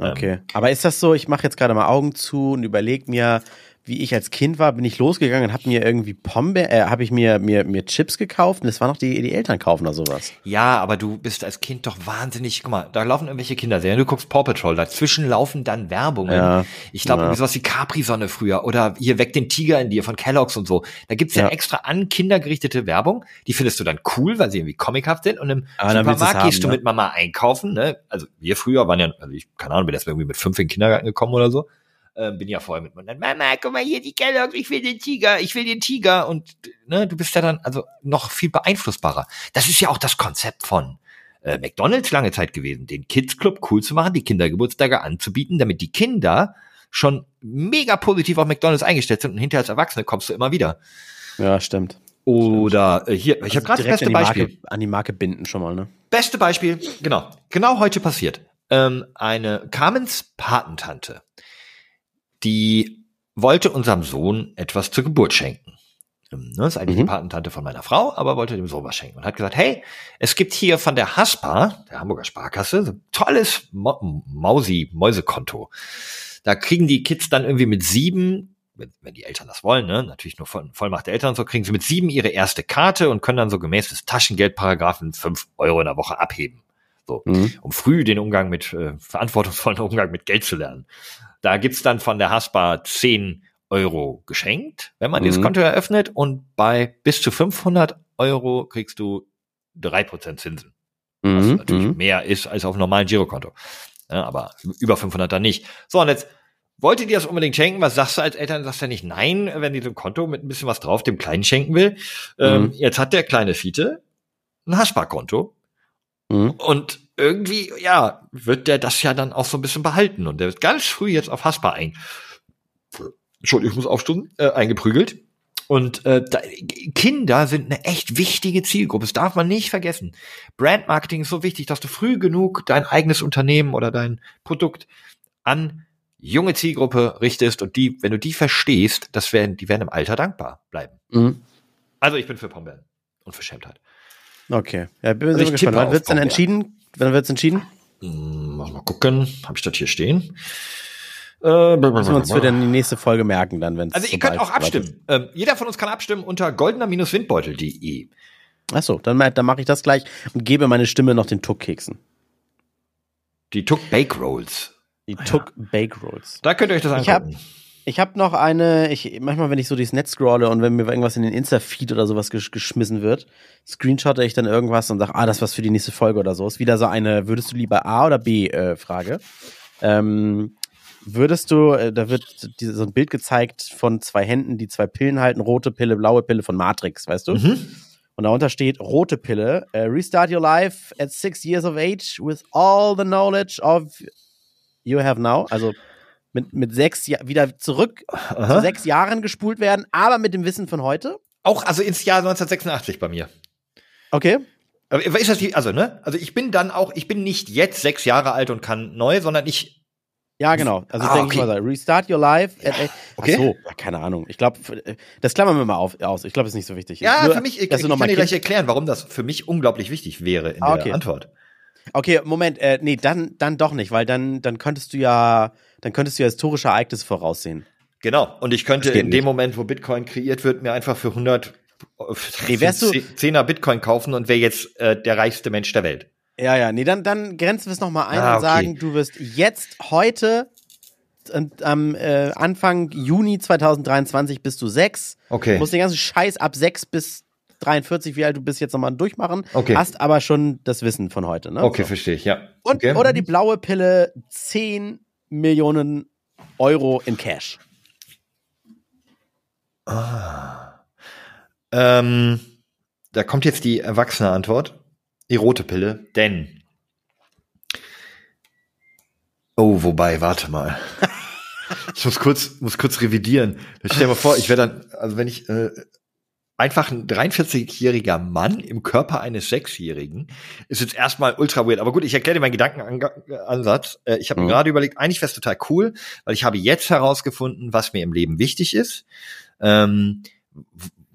S2: Ähm,
S1: Okay. Aber ist das so, ich mache jetzt gerade mal Augen zu und überlege mir, wie ich als Kind war, bin ich losgegangen und habe mir irgendwie Pombe, äh, habe ich mir, mir, mir Chips gekauft und es war noch die, die Eltern kaufen oder sowas.
S2: Ja, aber du bist als Kind doch wahnsinnig, guck mal, da laufen irgendwelche Kinderserien, du guckst Paw Patrol, dazwischen laufen dann Werbungen.
S1: Ja.
S2: Ich glaube,
S1: Ja.
S2: irgendwie sowas wie Capri-Sonne früher oder hier weg den Tiger in dir von Kellogg's und so. Da gibt's ja,
S1: Ja.
S2: extra an Kinder gerichtete Werbung, die findest du dann cool, weil sie irgendwie comichaft sind und im
S1: Ah, willst du's
S2: Supermarkt
S1: haben,
S2: gehst du
S1: ne?
S2: mit Mama einkaufen, ne? Also wir früher waren ja, also ich, keine Ahnung, bin erst irgendwie mit fünf in den Kindergarten gekommen oder so. Ähm, bin ja vorher mit meiner Mama, guck mal hier die Kellogg's, ich will den Tiger, ich will den Tiger und ne, du bist ja dann also noch viel beeinflussbarer. Das ist ja auch das Konzept von äh, McDonalds lange Zeit gewesen, den Kids Club cool zu machen, die Kindergeburtstage anzubieten, damit die Kinder schon mega positiv auf McDonalds eingestellt sind und hinterher als Erwachsene kommst du immer wieder.
S1: Ja, stimmt.
S2: Oder äh, hier, ich
S1: Also
S2: habe gerade das beste
S1: an die
S2: Beispiel.
S1: Marke, an die Marke binden schon mal, ne?
S2: Beste Beispiel, genau, genau heute passiert. Ähm, eine Carmens Patentante, die wollte unserem Sohn etwas zur Geburt schenken. Ähm, Ne, ist eigentlich
S1: Mhm.
S2: die Patentante von meiner Frau, aber wollte dem Sohn was schenken und hat gesagt, hey, es gibt hier von der Haspa, der Hamburger Sparkasse, so ein tolles Mo Mausi Mäusekonto. Da kriegen die Kids dann irgendwie mit sieben, wenn, wenn die Eltern das wollen, ne, natürlich nur von Vollmacht der Eltern und so, kriegen sie mit sieben ihre erste Karte und können dann so gemäß des Taschengeldparagraphen fünf Euro in der Woche abheben. So,
S1: Mhm.
S2: um früh den Umgang mit, äh, verantwortungsvollen Umgang mit Geld zu lernen. Da gibt's dann von der Haspa 10 Euro geschenkt, wenn man dieses
S1: Mhm.
S2: Konto eröffnet und bei bis zu 500 Euro kriegst du 3% Zinsen was
S1: Mhm.
S2: natürlich
S1: Mhm.
S2: mehr ist als auf einem normalen Girokonto. Ja, aber über 500 dann nicht. So, und jetzt wollte dir das unbedingt schenken. Was sagst du als Eltern? Sagst du ja nicht nein, wenn die so ein Konto mit ein bisschen was drauf dem Kleinen schenken will. Ähm,
S1: Mhm.
S2: jetzt hat der kleine Fiete ein Hasparkonto
S1: Mhm.
S2: und irgendwie, ja, wird der das ja dann auch so ein bisschen behalten. Und der wird ganz früh jetzt auf Haspa ein. Entschuldigung, ich muss aufstunden, äh, eingeprügelt. Und äh, da, Kinder sind eine echt wichtige Zielgruppe. Das darf man nicht vergessen. Brandmarketing ist so wichtig, dass du früh genug dein eigenes Unternehmen oder dein Produkt an junge Zielgruppe richtest und die, wenn du die verstehst, das werden, die werden im Alter dankbar bleiben.
S1: Mhm.
S2: Also ich bin für Pombeeren und Verschämtheit.
S1: Okay. Ja, bin
S2: Also
S1: sehr
S2: ich
S1: gespannt. Wann
S2: auf
S1: wird's denn entschieden? Wann wird's entschieden?
S2: Hm, Mal gucken, habe ich das hier stehen? Äh,
S1: Müssen wir uns für dann die nächste Folge merken, dann, wenn
S2: also ihr könnt auch abstimmen. Ähm, jeder von uns kann abstimmen unter goldener-windbeutel.de.
S1: Achso, dann, dann mache ich das gleich und gebe meine Stimme noch den Tuck-Keksen.
S2: Die Tuck Bake Rolls.
S1: Die Tuck Bake Rolls.
S2: Da könnt ihr euch das angucken.
S1: Ich habe noch eine, ich manchmal, wenn ich so durchs Netz scrolle und wenn mir irgendwas in den Insta-Feed oder sowas gesch geschmissen wird, screenshotte ich dann irgendwas und sage, ah, das ist was für die nächste Folge oder so. Ist wieder so eine, würdest du lieber A oder B äh, Frage. Ähm, würdest du, äh, da wird diese, so ein Bild gezeigt von zwei Händen, die zwei Pillen halten, rote Pille, blaue Pille von Matrix, weißt du?
S2: Mhm.
S1: Und darunter steht rote Pille, äh, restart your life at six years of age with all the knowledge of you have now. Also mit, mit sechs Ja- wieder zurück zu
S2: Aha.
S1: sechs Jahren gespult werden, aber mit dem Wissen von heute.
S2: Auch also ins Jahr 1986 bei mir.
S1: Okay.
S2: Aber ist das die, also ne? Also ich bin dann auch, ich bin nicht jetzt sechs Jahre alt und kann neu, sondern ich.
S1: Ja, genau. Also
S2: Ah,
S1: denke ich
S2: okay.
S1: mal so. Restart your life. At, at,
S2: okay.
S1: Ach so, ja, keine Ahnung. Ich glaube, das klammern wir mal auf, aus. Ich glaube, es ist nicht so wichtig.
S2: Ja,
S1: Nur,
S2: für mich, ich, ich kann
S1: mal
S2: dir gleich erklären, warum das für mich unglaublich wichtig wäre in
S1: Ah,
S2: der
S1: okay.
S2: Antwort.
S1: Okay, Moment, äh, nee, dann, dann doch nicht, weil dann, dann könntest du ja, dann könntest du ja historische Ereignisse voraussehen.
S2: Genau. Und ich könnte in dem
S1: nicht.
S2: Moment, wo Bitcoin kreiert wird, mir einfach für 100
S1: Nee, wärst du-
S2: 10er Bitcoin kaufen und wäre jetzt äh, der reichste Mensch der Welt.
S1: Ja, ja, nee, dann, dann grenzen wir es nochmal ein
S2: Ah,
S1: und
S2: okay.
S1: sagen, du wirst jetzt heute und am äh, Anfang Juni 2023 bist du sechs.
S2: Okay.
S1: Du musst den ganzen Scheiß ab sechs bis 43, wie alt du bist, jetzt nochmal durchmachen.
S2: Okay.
S1: Hast aber schon das Wissen von heute, ne?
S2: Okay,
S1: So.
S2: verstehe ich, ja.
S1: Und,
S2: okay.
S1: Oder die blaue Pille 10 Millionen Euro in Cash.
S2: Ah. Ähm, da kommt jetzt die erwachsene Antwort. Die rote Pille, denn. Oh, wobei, warte mal. ich muss kurz, muss kurz revidieren. Stell dir mal vor, ich wäre dann, also wenn ich äh, einfach ein 43-jähriger Mann im Körper eines Sechsjährigen ist jetzt erstmal ultra weird. Aber gut, ich erkläre dir meinen Gedankenansatz. Äh, ich habe mhm. mir gerade überlegt, eigentlich wäre es total cool, weil ich habe jetzt herausgefunden, was mir im Leben wichtig ist. Ähm,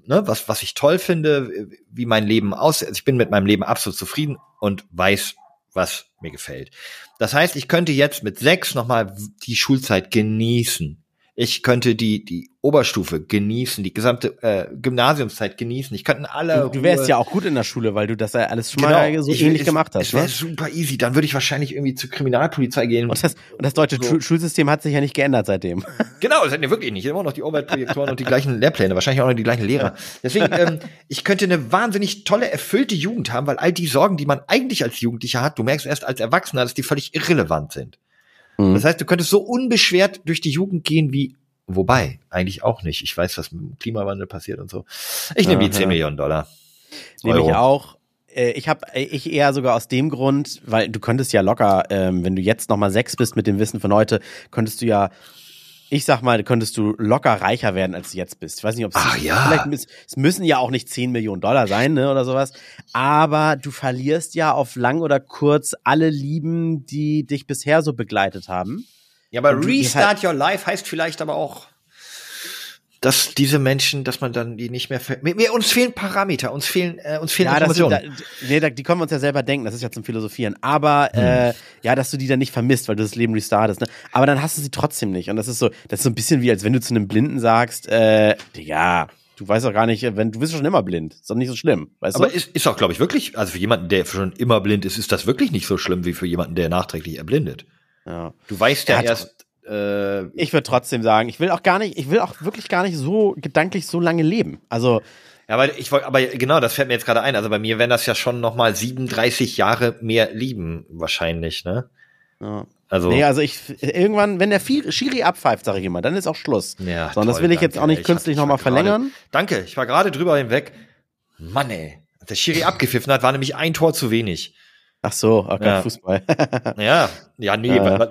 S2: ne, was, was ich toll finde, wie mein Leben aussieht. Also ich bin mit meinem Leben absolut zufrieden und weiß, was mir gefällt. Das heißt, ich könnte jetzt mit sechs nochmal die Schulzeit genießen. Ich könnte die, die Oberstufe genießen, die gesamte äh, Gymnasiumszeit genießen. Ich könnte alle.
S1: Du, du wärst ja auch gut in der Schule, weil du das ja alles schon genau. mal so ich, ähnlich
S2: es,
S1: gemacht hast.
S2: Es wäre ne? super easy. Dann würde ich wahrscheinlich irgendwie zur Kriminalpolizei gehen.
S1: Und das, und das deutsche so. Schulsystem hat sich ja nicht geändert seitdem.
S2: Genau, das hat ja wirklich nicht. Immer noch die Overhead-Projektoren und die gleichen Lehrpläne, wahrscheinlich auch noch die gleichen Lehrer. Deswegen, ähm, ich könnte eine wahnsinnig tolle, erfüllte Jugend haben, weil all die Sorgen, die man eigentlich als Jugendlicher hat, du merkst erst als Erwachsener, dass die völlig irrelevant sind. Mhm. Das heißt, du könntest so unbeschwert durch die Jugend gehen wie Wobei, eigentlich auch nicht. Ich weiß, was mit dem Klimawandel passiert und so. Ich nehme die 10 Millionen Dollar.
S1: Nehme ich auch. Äh, ich habe ich eher sogar aus dem Grund, weil du könntest ja locker, ähm, wenn du jetzt noch mal sechs bist mit dem Wissen von heute, könntest du ja ich sag mal, könntest du locker reicher werden, als du jetzt bist. Ich weiß nicht, ob
S2: es ja.
S1: vielleicht es müssen ja auch nicht 10 Millionen Dollar sein, ne, oder sowas. Aber du verlierst ja auf lang oder kurz alle Lieben, die dich bisher so begleitet haben.
S2: Ja, aber Restart Your Life heißt vielleicht aber auch, dass diese Menschen, dass man dann die nicht mehr, mir, uns fehlen Parameter, uns fehlen, äh, uns fehlen
S1: ja,
S2: Informationen.
S1: Das, da, nee, da, die können wir uns ja selber denken, das ist ja zum Philosophieren. Aber hm. äh, ja, dass du die dann nicht vermisst, weil du das Leben restartest. Ne? Aber dann hast du sie trotzdem nicht. Und das ist so, das ist so ein bisschen wie, als wenn du zu einem Blinden sagst, äh, ja, du weißt doch gar nicht, wenn du bist schon immer blind, ist doch nicht so schlimm, weißt
S2: Aber
S1: du?
S2: ist, ist auch, glaube ich, wirklich, also für jemanden, der schon immer blind ist, ist das wirklich nicht so schlimm wie für jemanden, der nachträglich erblindet.
S1: Ja.
S2: Du weißt ja, ja erst. Äh,
S1: ich würde trotzdem sagen, ich will auch gar nicht, ich will auch wirklich gar nicht so gedanklich so lange leben. Also
S2: ja, aber ich wollte, aber genau, das fällt mir jetzt gerade ein. Also bei mir wären das ja schon noch mal 37 Jahre mehr lieben wahrscheinlich, ne?
S1: Ja. Also, nee, also ich irgendwann, wenn der Schiri abpfeift, sage ich immer, dann ist auch Schluss. Ja, Sondern das will ich danke, jetzt auch nicht künstlich nochmal verlängern.
S2: Danke, ich war gerade drüber hinweg. Mann, ey. Als der Schiri abgepfiffen hat, war nämlich ein Tor zu wenig.
S1: Ach so, okay, ja. Fußball.
S2: ja, ja, nee. Äh.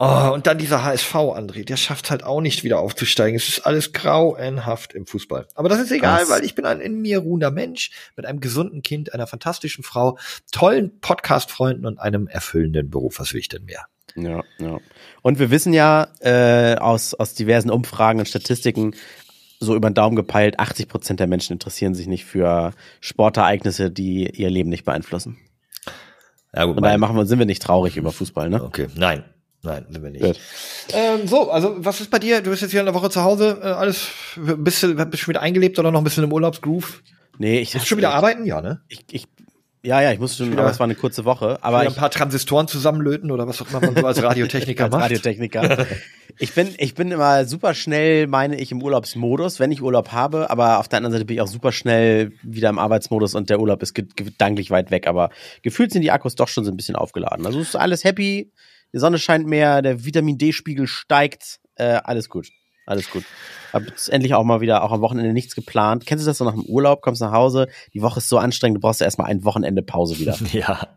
S2: Oh, und dann dieser HSV, André, der schafft halt auch nicht wieder aufzusteigen. Es ist alles grauenhaft im Fußball. Aber das ist egal, Was? weil ich bin ein in mir ruhender Mensch mit einem gesunden Kind, einer fantastischen Frau, tollen Podcast-Freunden und einem erfüllenden Beruf. Was will ich denn mehr?
S1: Ja, ja. Und wir wissen ja äh, aus, aus diversen Umfragen und Statistiken, so über den Daumen gepeilt, 80 Prozent der Menschen interessieren sich nicht für Sportereignisse, die ihr Leben nicht beeinflussen. Ja, gut, Von daher machen wir, sind wir nicht traurig über Fußball, ne?
S2: Okay, nein. Nein, sind wir nicht. Ähm, so, also was ist bei dir? Du bist jetzt hier eine Woche zu Hause, äh, alles, bist du, bist du schon wieder eingelebt oder noch ein bisschen im Urlaubsgroove?
S1: Nee, ich.
S2: Musst du schon wieder arbeiten? Ja, ne?
S1: Ich, ich, ja, ja, ich musste schon, wieder, aber es war eine kurze Woche. Aber
S2: ich, ein paar Transistoren zusammenlöten oder was auch immer man so als Radiotechniker als macht.
S1: Radiotechniker. ich bin, ich bin immer super schnell, meine ich, im Urlaubsmodus, wenn ich Urlaub habe. Aber auf der anderen Seite bin ich auch super schnell wieder im Arbeitsmodus und der Urlaub ist gedanklich weit weg. Aber gefühlt sind die Akkus doch schon so ein bisschen aufgeladen. Also ist alles happy die Sonne scheint mehr, der Vitamin D-Spiegel steigt, äh, alles gut. Alles gut. Hab jetzt endlich auch mal wieder, auch am Wochenende nichts geplant. Kennst du das so nach dem Urlaub, kommst nach Hause, die Woche ist so anstrengend, du brauchst ja erstmal ein Wochenende Pause wieder.
S2: Ja.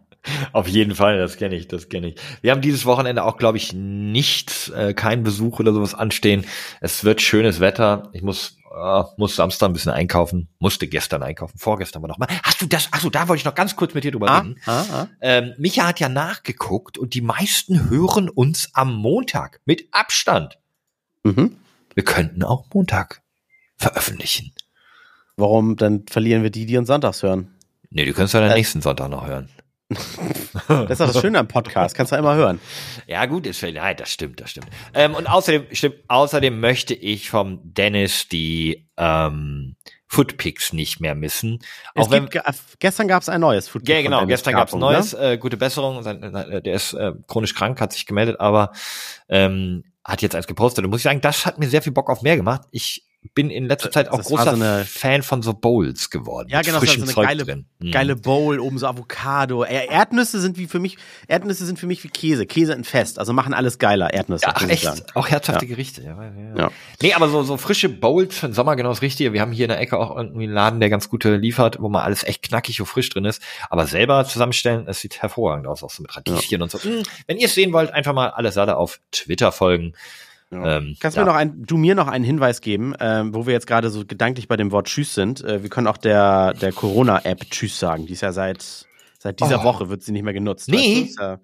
S2: Auf jeden Fall, das kenne ich, das kenne ich. Wir haben dieses Wochenende auch, glaube ich, nichts, äh, kein Besuch oder sowas anstehen. Es wird schönes Wetter. Ich muss äh, muss Samstag ein bisschen einkaufen, musste gestern einkaufen, vorgestern war noch mal. Hast du das? Achso, da wollte ich noch ganz kurz mit dir drüber ah, reden. Ah, ah. Ähm, Micha hat ja nachgeguckt und die meisten hören uns am Montag mit Abstand. Mhm. Wir könnten auch Montag veröffentlichen.
S1: Warum? Dann verlieren wir die, die uns sonntags hören.
S2: Nee, die können es ja dann äh, nächsten Sonntag noch hören.
S1: Das ist doch das Schöne am Podcast, kannst du immer hören.
S2: Ja, gut, ist ja, das stimmt, das stimmt. Ähm, und außerdem, stimmt, außerdem möchte ich vom Dennis die ähm, Footpicks nicht mehr missen.
S1: Auch wenn, gibt, gestern gab es ein neues
S2: Footpick. Ja, genau, gestern gab es ein neues. Ne? Äh, gute Besserung. Der ist äh, chronisch krank, hat sich gemeldet, aber ähm, hat jetzt eins gepostet. Und muss ich sagen, das hat mir sehr viel Bock auf mehr gemacht. Ich bin in letzter Zeit auch
S1: Das
S2: großer
S1: so eine-
S2: Fan von so Bowls geworden.
S1: Ja, genau,
S2: frischem
S1: so eine geile,
S2: drin. Mhm.
S1: geile Bowl, oben so Avocado. Er- Erdnüsse sind wie für mich, Erdnüsse sind für mich wie Käse. Käse in Fest, also machen alles geiler, Erdnüsse.
S2: Ja, ach, echt? Auch herzhafte Gerichte. Ja, ja, ja.
S1: Ja.
S2: Nee, aber so, so frische Bowls für den Sommer genau das Richtige. Wir haben hier in der Ecke auch irgendwie einen Laden, der ganz gute liefert, wo mal alles echt knackig und frisch drin ist. Aber selber zusammenstellen, es sieht hervorragend aus, auch so mit Radieschen und so. Mm, Wenn ihr es sehen wollt, einfach mal alles alle auf Twitter folgen.
S1: Ja.
S2: Ähm,
S1: Kannst
S2: ja.
S1: mir noch ein, du mir noch einen Hinweis geben, ähm, wo wir jetzt gerade so gedanklich bei dem Wort Tschüss sind. Äh, wir können auch der, der Corona-App Tschüss sagen. Die ist ja seit, seit dieser
S2: Oh.
S1: Woche wird sie nicht mehr genutzt.
S2: Nee.
S1: weißt du? Ja,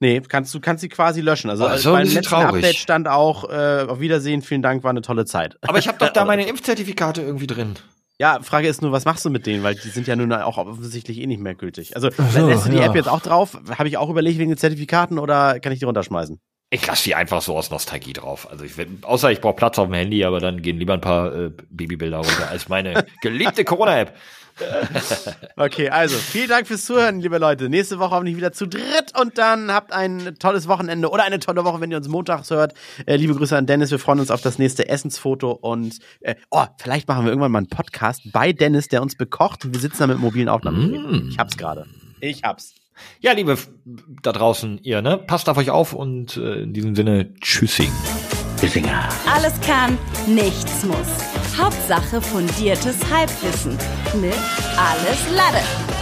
S1: nee, kannst du kannst sie quasi löschen. Also
S2: Oh, so ein
S1: beim letzten
S2: traurig.
S1: Update stand auch äh, auf Wiedersehen, vielen Dank, war eine tolle Zeit.
S2: Aber ich habe doch da meine Impfzertifikate irgendwie drin.
S1: Ja, Frage ist nur, was machst du mit denen? Weil die sind ja nun auch offensichtlich eh nicht mehr gültig. Also
S2: so,
S1: lässt du die
S2: ja.
S1: App jetzt auch drauf? Habe ich auch überlegt wegen den Zertifikaten oder kann ich die runterschmeißen?
S2: Ich lasse die einfach so aus Nostalgie drauf. Also ich will, außer ich brauche Platz auf dem Handy, aber dann gehen lieber ein paar äh, Babybilder runter als meine geliebte Corona-App.
S1: Okay, also vielen Dank fürs Zuhören, liebe Leute. Nächste Woche hoffentlich wieder zu dritt und dann habt ein tolles Wochenende oder eine tolle Woche, wenn ihr uns montags hört. Äh, liebe Grüße an Dennis, wir freuen uns auf das nächste Essensfoto und äh, oh, vielleicht machen wir irgendwann mal einen Podcast bei Dennis, der uns bekocht und wir sitzen da mit mobilen Aufnahmen.
S2: Mm.
S1: Ich hab's gerade. Ich hab's.
S2: Ja, liebe da draußen, ihr, ne? Passt auf euch auf und äh, in diesem Sinne, tschüssing.
S3: Alles kann, nichts muss. Hauptsache fundiertes Halbwissen mit Alles Lade.